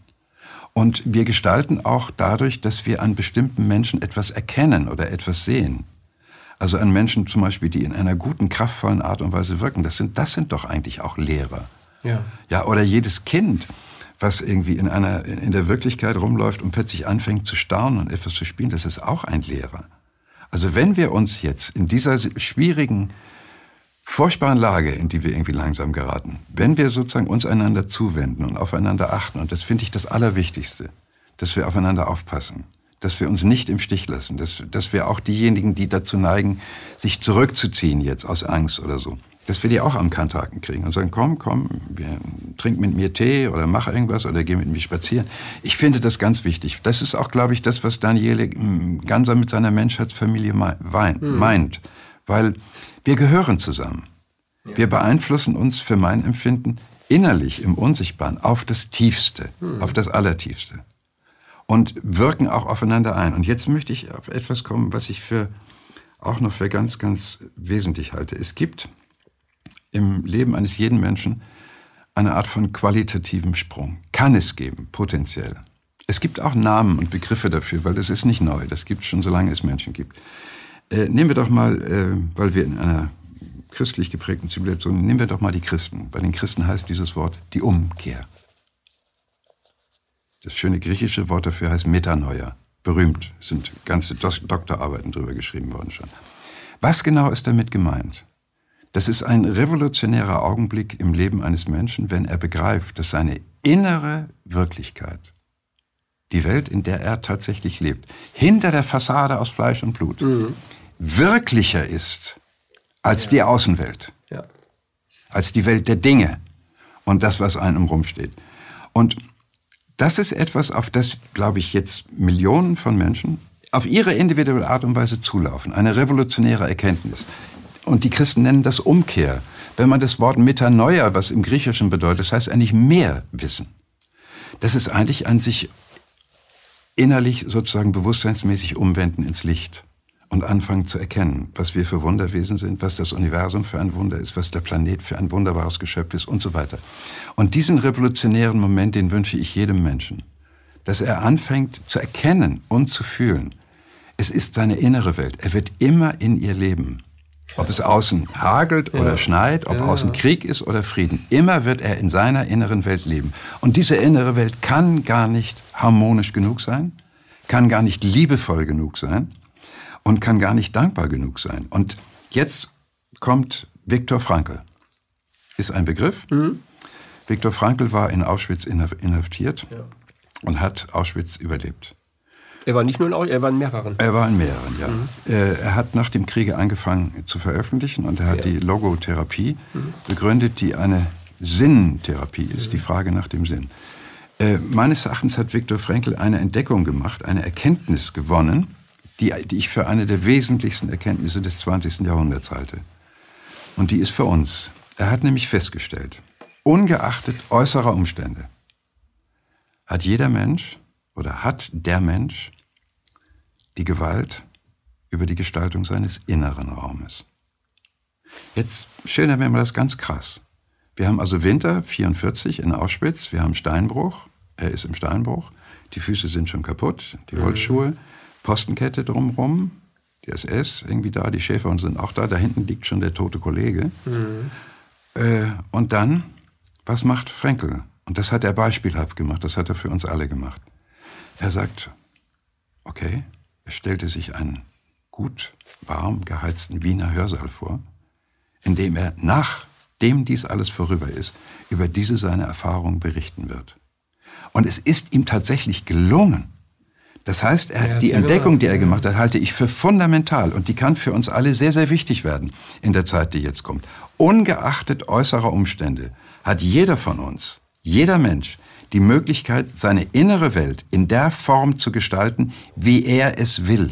Und wir gestalten auch dadurch, dass wir an bestimmten Menschen etwas erkennen oder etwas sehen. Also an Menschen zum Beispiel, die in einer guten, kraftvollen Art und Weise wirken. Das sind, das sind doch eigentlich auch Lehrer. Ja. Ja, oder jedes Kind, was irgendwie in einer, in der Wirklichkeit rumläuft und plötzlich anfängt zu staunen und etwas zu spielen, das ist auch ein Lehrer. Also wenn wir uns jetzt in dieser schwierigen, furchtbaren Lage, in die wir irgendwie langsam geraten, wenn wir sozusagen uns einander zuwenden und aufeinander achten, und das finde ich das Allerwichtigste, dass wir aufeinander aufpassen, dass wir uns nicht im Stich lassen, dass, dass wir auch diejenigen, die dazu neigen, sich zurückzuziehen jetzt aus Angst oder so, dass wir die auch am Kanthaken kriegen und sagen, komm, komm, wir, trink mit mir Tee oder mach irgendwas oder geh mit mir spazieren. Ich finde das ganz wichtig. Das ist auch, glaube ich, das, was Daniele hm, Ganser mit seiner Menschheitsfamilie hm. meint. Weil wir gehören zusammen. Ja. Wir beeinflussen uns für mein Empfinden innerlich im Unsichtbaren auf das Tiefste, hm. auf das Allertiefste. Und wirken auch aufeinander ein. Und jetzt möchte ich auf etwas kommen, was ich für auch noch für ganz, ganz wesentlich halte. Es gibt im Leben eines jeden Menschen eine Art von qualitativem Sprung. Kann es geben, potenziell. Es gibt auch Namen und Begriffe dafür, weil das ist nicht neu. Das gibt es schon, solange es Menschen gibt. Äh, nehmen wir doch mal, äh, weil wir in einer christlich geprägten Zivilisation, nehmen wir doch mal die Christen. Bei den Christen heißt dieses Wort die Umkehr. Das schöne griechische Wort dafür heißt Metanoia. Berühmt, sind ganze Doktorarbeiten drüber geschrieben worden schon. Was genau ist damit gemeint? Das ist ein revolutionärer Augenblick im Leben eines Menschen, wenn er begreift, dass seine innere Wirklichkeit, die Welt, in der er tatsächlich lebt, hinter der Fassade aus Fleisch und Blut, mhm. wirklicher ist als ja. die Außenwelt, ja. als die Welt der Dinge und das, was einem rumsteht. Und das ist etwas, auf das, glaube ich, jetzt Millionen von Menschen auf ihre individuelle Art und Weise zulaufen. Eine revolutionäre Erkenntnis. Und die Christen nennen das Umkehr. Wenn man das Wort Metanoia, was im Griechischen bedeutet, das heißt eigentlich mehr Wissen. Das ist eigentlich an sich innerlich sozusagen bewusstseinsmäßig umwenden ins Licht und anfangen zu erkennen, was wir für Wunderwesen sind, was das Universum für ein Wunder ist, was der Planet für ein wunderbares Geschöpf ist und so weiter. Und diesen revolutionären Moment, den wünsche ich jedem Menschen, dass er anfängt zu erkennen und zu fühlen. Es ist seine innere Welt. Er wird immer in ihr leben. Ob es außen hagelt oder ja. schneit, ob ja. außen Krieg ist oder Frieden. Immer wird er in seiner inneren Welt leben. Und diese innere Welt kann gar nicht harmonisch genug sein, kann gar nicht liebevoll genug sein und kann gar nicht dankbar genug sein. Und jetzt kommt Viktor Frankl. Ist ein Begriff. Mhm. Viktor Frankl war in Auschwitz inhaftiert ja. und hat Auschwitz überlebt. Er war nicht nur in Auschwitz, er war in mehreren. Er war in mehreren, ja. Mhm. Äh, er hat nach dem Kriege angefangen zu veröffentlichen und er hat ja. die Logotherapie mhm. begründet, die eine Sinntherapie ist, die Frage nach dem Sinn. Äh, meines Erachtens hat Viktor Frankl eine Entdeckung gemacht, eine Erkenntnis gewonnen, die, die ich für eine der wesentlichsten Erkenntnisse des 20. Jahrhunderts halte. Und die ist für uns. Er hat nämlich festgestellt, ungeachtet äußerer Umstände, hat jeder Mensch oder hat der Mensch die Gewalt über die Gestaltung seines inneren Raumes. Jetzt schildern wir mal das ganz krass. Wir haben also Winter 44 in Auschwitz, wir haben Steinbruch, er ist im Steinbruch, die Füße sind schon kaputt, die mhm. Holzschuhe, Postenkette drumherum, die SS irgendwie da, die Schäfer sind auch da, da hinten liegt schon der tote Kollege. Mhm. Äh, und dann, was macht Frenkel? Und das hat er beispielhaft gemacht, das hat er für uns alle gemacht. Er sagt, okay, er stellte sich einen gut warm geheizten Wiener Hörsaal vor, in dem er, nachdem dies alles vorüber ist, über diese seine Erfahrung berichten wird. Und es ist ihm tatsächlich gelungen. Das heißt, er, die Entdeckung, die er gemacht hat, halte ich für fundamental und die kann für uns alle sehr, sehr wichtig werden in der Zeit, die jetzt kommt. Ungeachtet äußerer Umstände hat jeder von uns, jeder Mensch, die Möglichkeit, seine innere Welt in der Form zu gestalten, wie er es will,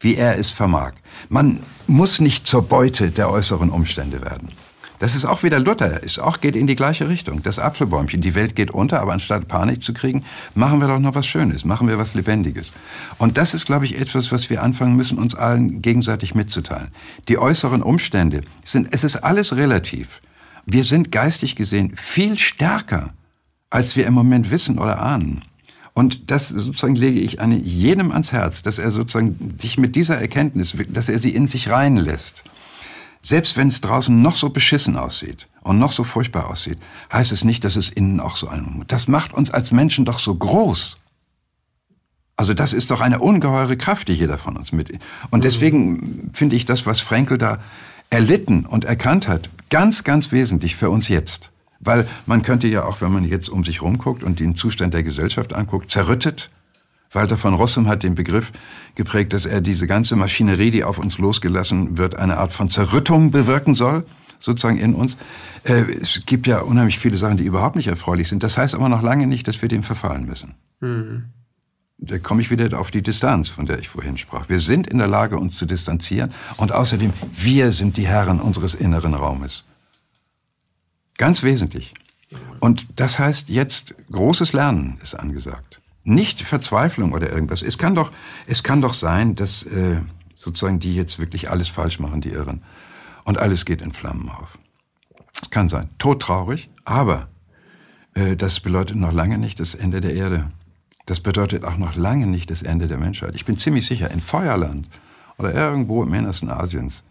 wie er es vermag. Man muss nicht zur Beute der äußeren Umstände werden. Das ist auch wieder Luther, ist auch, geht in die gleiche Richtung. Das Apfelbäumchen, die Welt geht unter, aber anstatt Panik zu kriegen, machen wir doch noch was Schönes, machen wir was Lebendiges. Und das ist, glaube ich, etwas, was wir anfangen müssen, uns allen gegenseitig mitzuteilen. Die äußeren Umstände sind, es ist alles relativ. Wir sind geistig gesehen viel stärker, als wir im Moment wissen oder ahnen. Und das sozusagen lege ich an jedem ans Herz, dass er sozusagen sich mit dieser Erkenntnis, dass er sie in sich reinlässt. Selbst wenn es draußen noch so beschissen aussieht und noch so furchtbar aussieht, heißt es nicht, dass es innen auch so ein. Das macht uns als Menschen doch so groß. Also das ist doch eine ungeheure Kraft, die jeder von uns mit. Und deswegen finde ich das, was Frenkel da erlitten und erkannt hat, ganz, ganz wesentlich für uns jetzt. Weil man könnte ja auch, wenn man jetzt um sich rumguckt und den Zustand der Gesellschaft anguckt, zerrüttet. Walter von Rossum hat den Begriff geprägt, dass er diese ganze Maschinerie, die auf uns losgelassen wird, eine Art von Zerrüttung bewirken soll, sozusagen in uns. Äh, es gibt ja unheimlich viele Sachen, die überhaupt nicht erfreulich sind. Das heißt aber noch lange nicht, dass wir dem verfallen müssen. Mhm. Da komme ich wieder auf die Distanz, von der ich vorhin sprach. Wir sind in der Lage, uns zu distanzieren und außerdem, wir sind die Herren unseres inneren Raumes. Ganz wesentlich. Und das heißt, jetzt großes Lernen ist angesagt. Nicht Verzweiflung oder irgendwas. Es kann doch, es kann doch sein, dass äh, sozusagen die jetzt wirklich alles falsch machen, die Irren. Und alles geht in Flammen auf. Es kann sein. Todtraurig, aber äh, das bedeutet noch lange nicht das Ende der Erde. Das bedeutet auch noch lange nicht das Ende der Menschheit. Ich bin ziemlich sicher, in Feuerland oder irgendwo im Innersten Asiens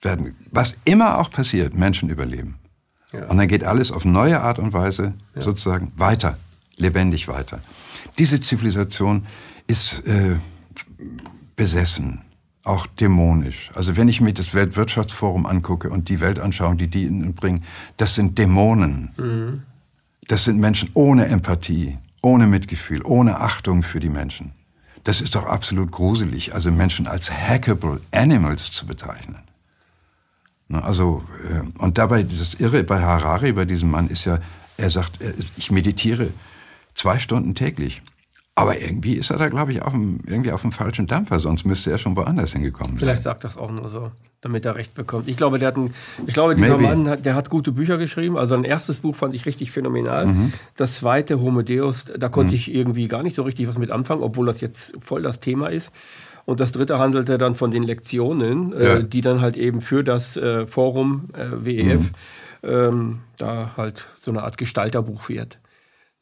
werden, was immer auch passiert, Menschen überleben. Ja. Und dann geht alles auf neue Art und Weise ja. sozusagen weiter, lebendig weiter. Diese Zivilisation ist äh, besessen, auch dämonisch. Also wenn ich mir das Weltwirtschaftsforum angucke und die Weltanschauung, die die bringen, das sind Dämonen. Mhm. Das sind Menschen ohne Empathie, ohne Mitgefühl, ohne Achtung für die Menschen. Das ist doch absolut gruselig, also Menschen als hackable animals zu bezeichnen. Ne, also, äh, und dabei, das Irre bei Harari, bei diesem Mann, ist ja, er sagt, äh, ich meditiere zwei Stunden täglich. Aber irgendwie ist er da, glaube ich, auf dem, irgendwie auf dem falschen Dampfer, sonst müsste er schon woanders hingekommen sein. Vielleicht sagt das auch nur so, damit er Recht bekommt. Ich glaube, der hat ein, ich glaube dieser Maybe. Mann, hat, der hat gute Bücher geschrieben. Also ein erstes Buch fand ich richtig phänomenal. Mhm. Das zweite, Homo Deus, da konnte mhm. ich irgendwie gar nicht so richtig was mit anfangen, obwohl das jetzt voll das Thema ist. Und das dritte handelte dann von den Lektionen, äh, ja. äh, die dann halt eben für das äh, Forum äh, WEF mhm. ähm, da halt so eine Art Gestalterbuch wird.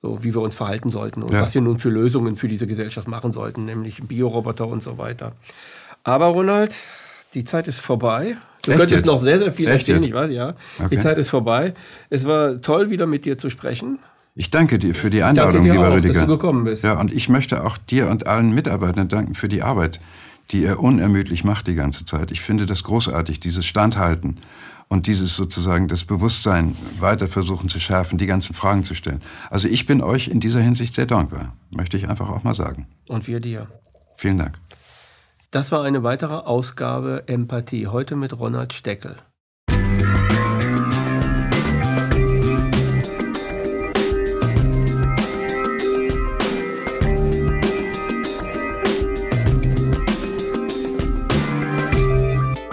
So wie wir uns verhalten sollten und ja. was wir nun für Lösungen für diese Gesellschaft machen sollten, nämlich Bioroboter und so weiter. Aber Ronald, die Zeit ist vorbei. Du Echt könntest jetzt? noch sehr, sehr viel Echt erzählen, jetzt? ich weiß, ja. Okay. Die Zeit ist vorbei. Es war toll, wieder mit dir zu sprechen. Ich danke dir für die Einladung, lieber auch, Rüdiger. Dass du gekommen bist. Ja, und ich möchte auch dir und allen Mitarbeitern danken für die Arbeit, die er unermüdlich macht die ganze Zeit. Ich finde das großartig, dieses Standhalten und dieses sozusagen das Bewusstsein weiter versuchen zu schärfen, die ganzen Fragen zu stellen. Also ich bin euch in dieser Hinsicht sehr dankbar, möchte ich einfach auch mal sagen. Und wir dir. Vielen Dank. Das war eine weitere Ausgabe Empathie, heute mit Ronald Steckel.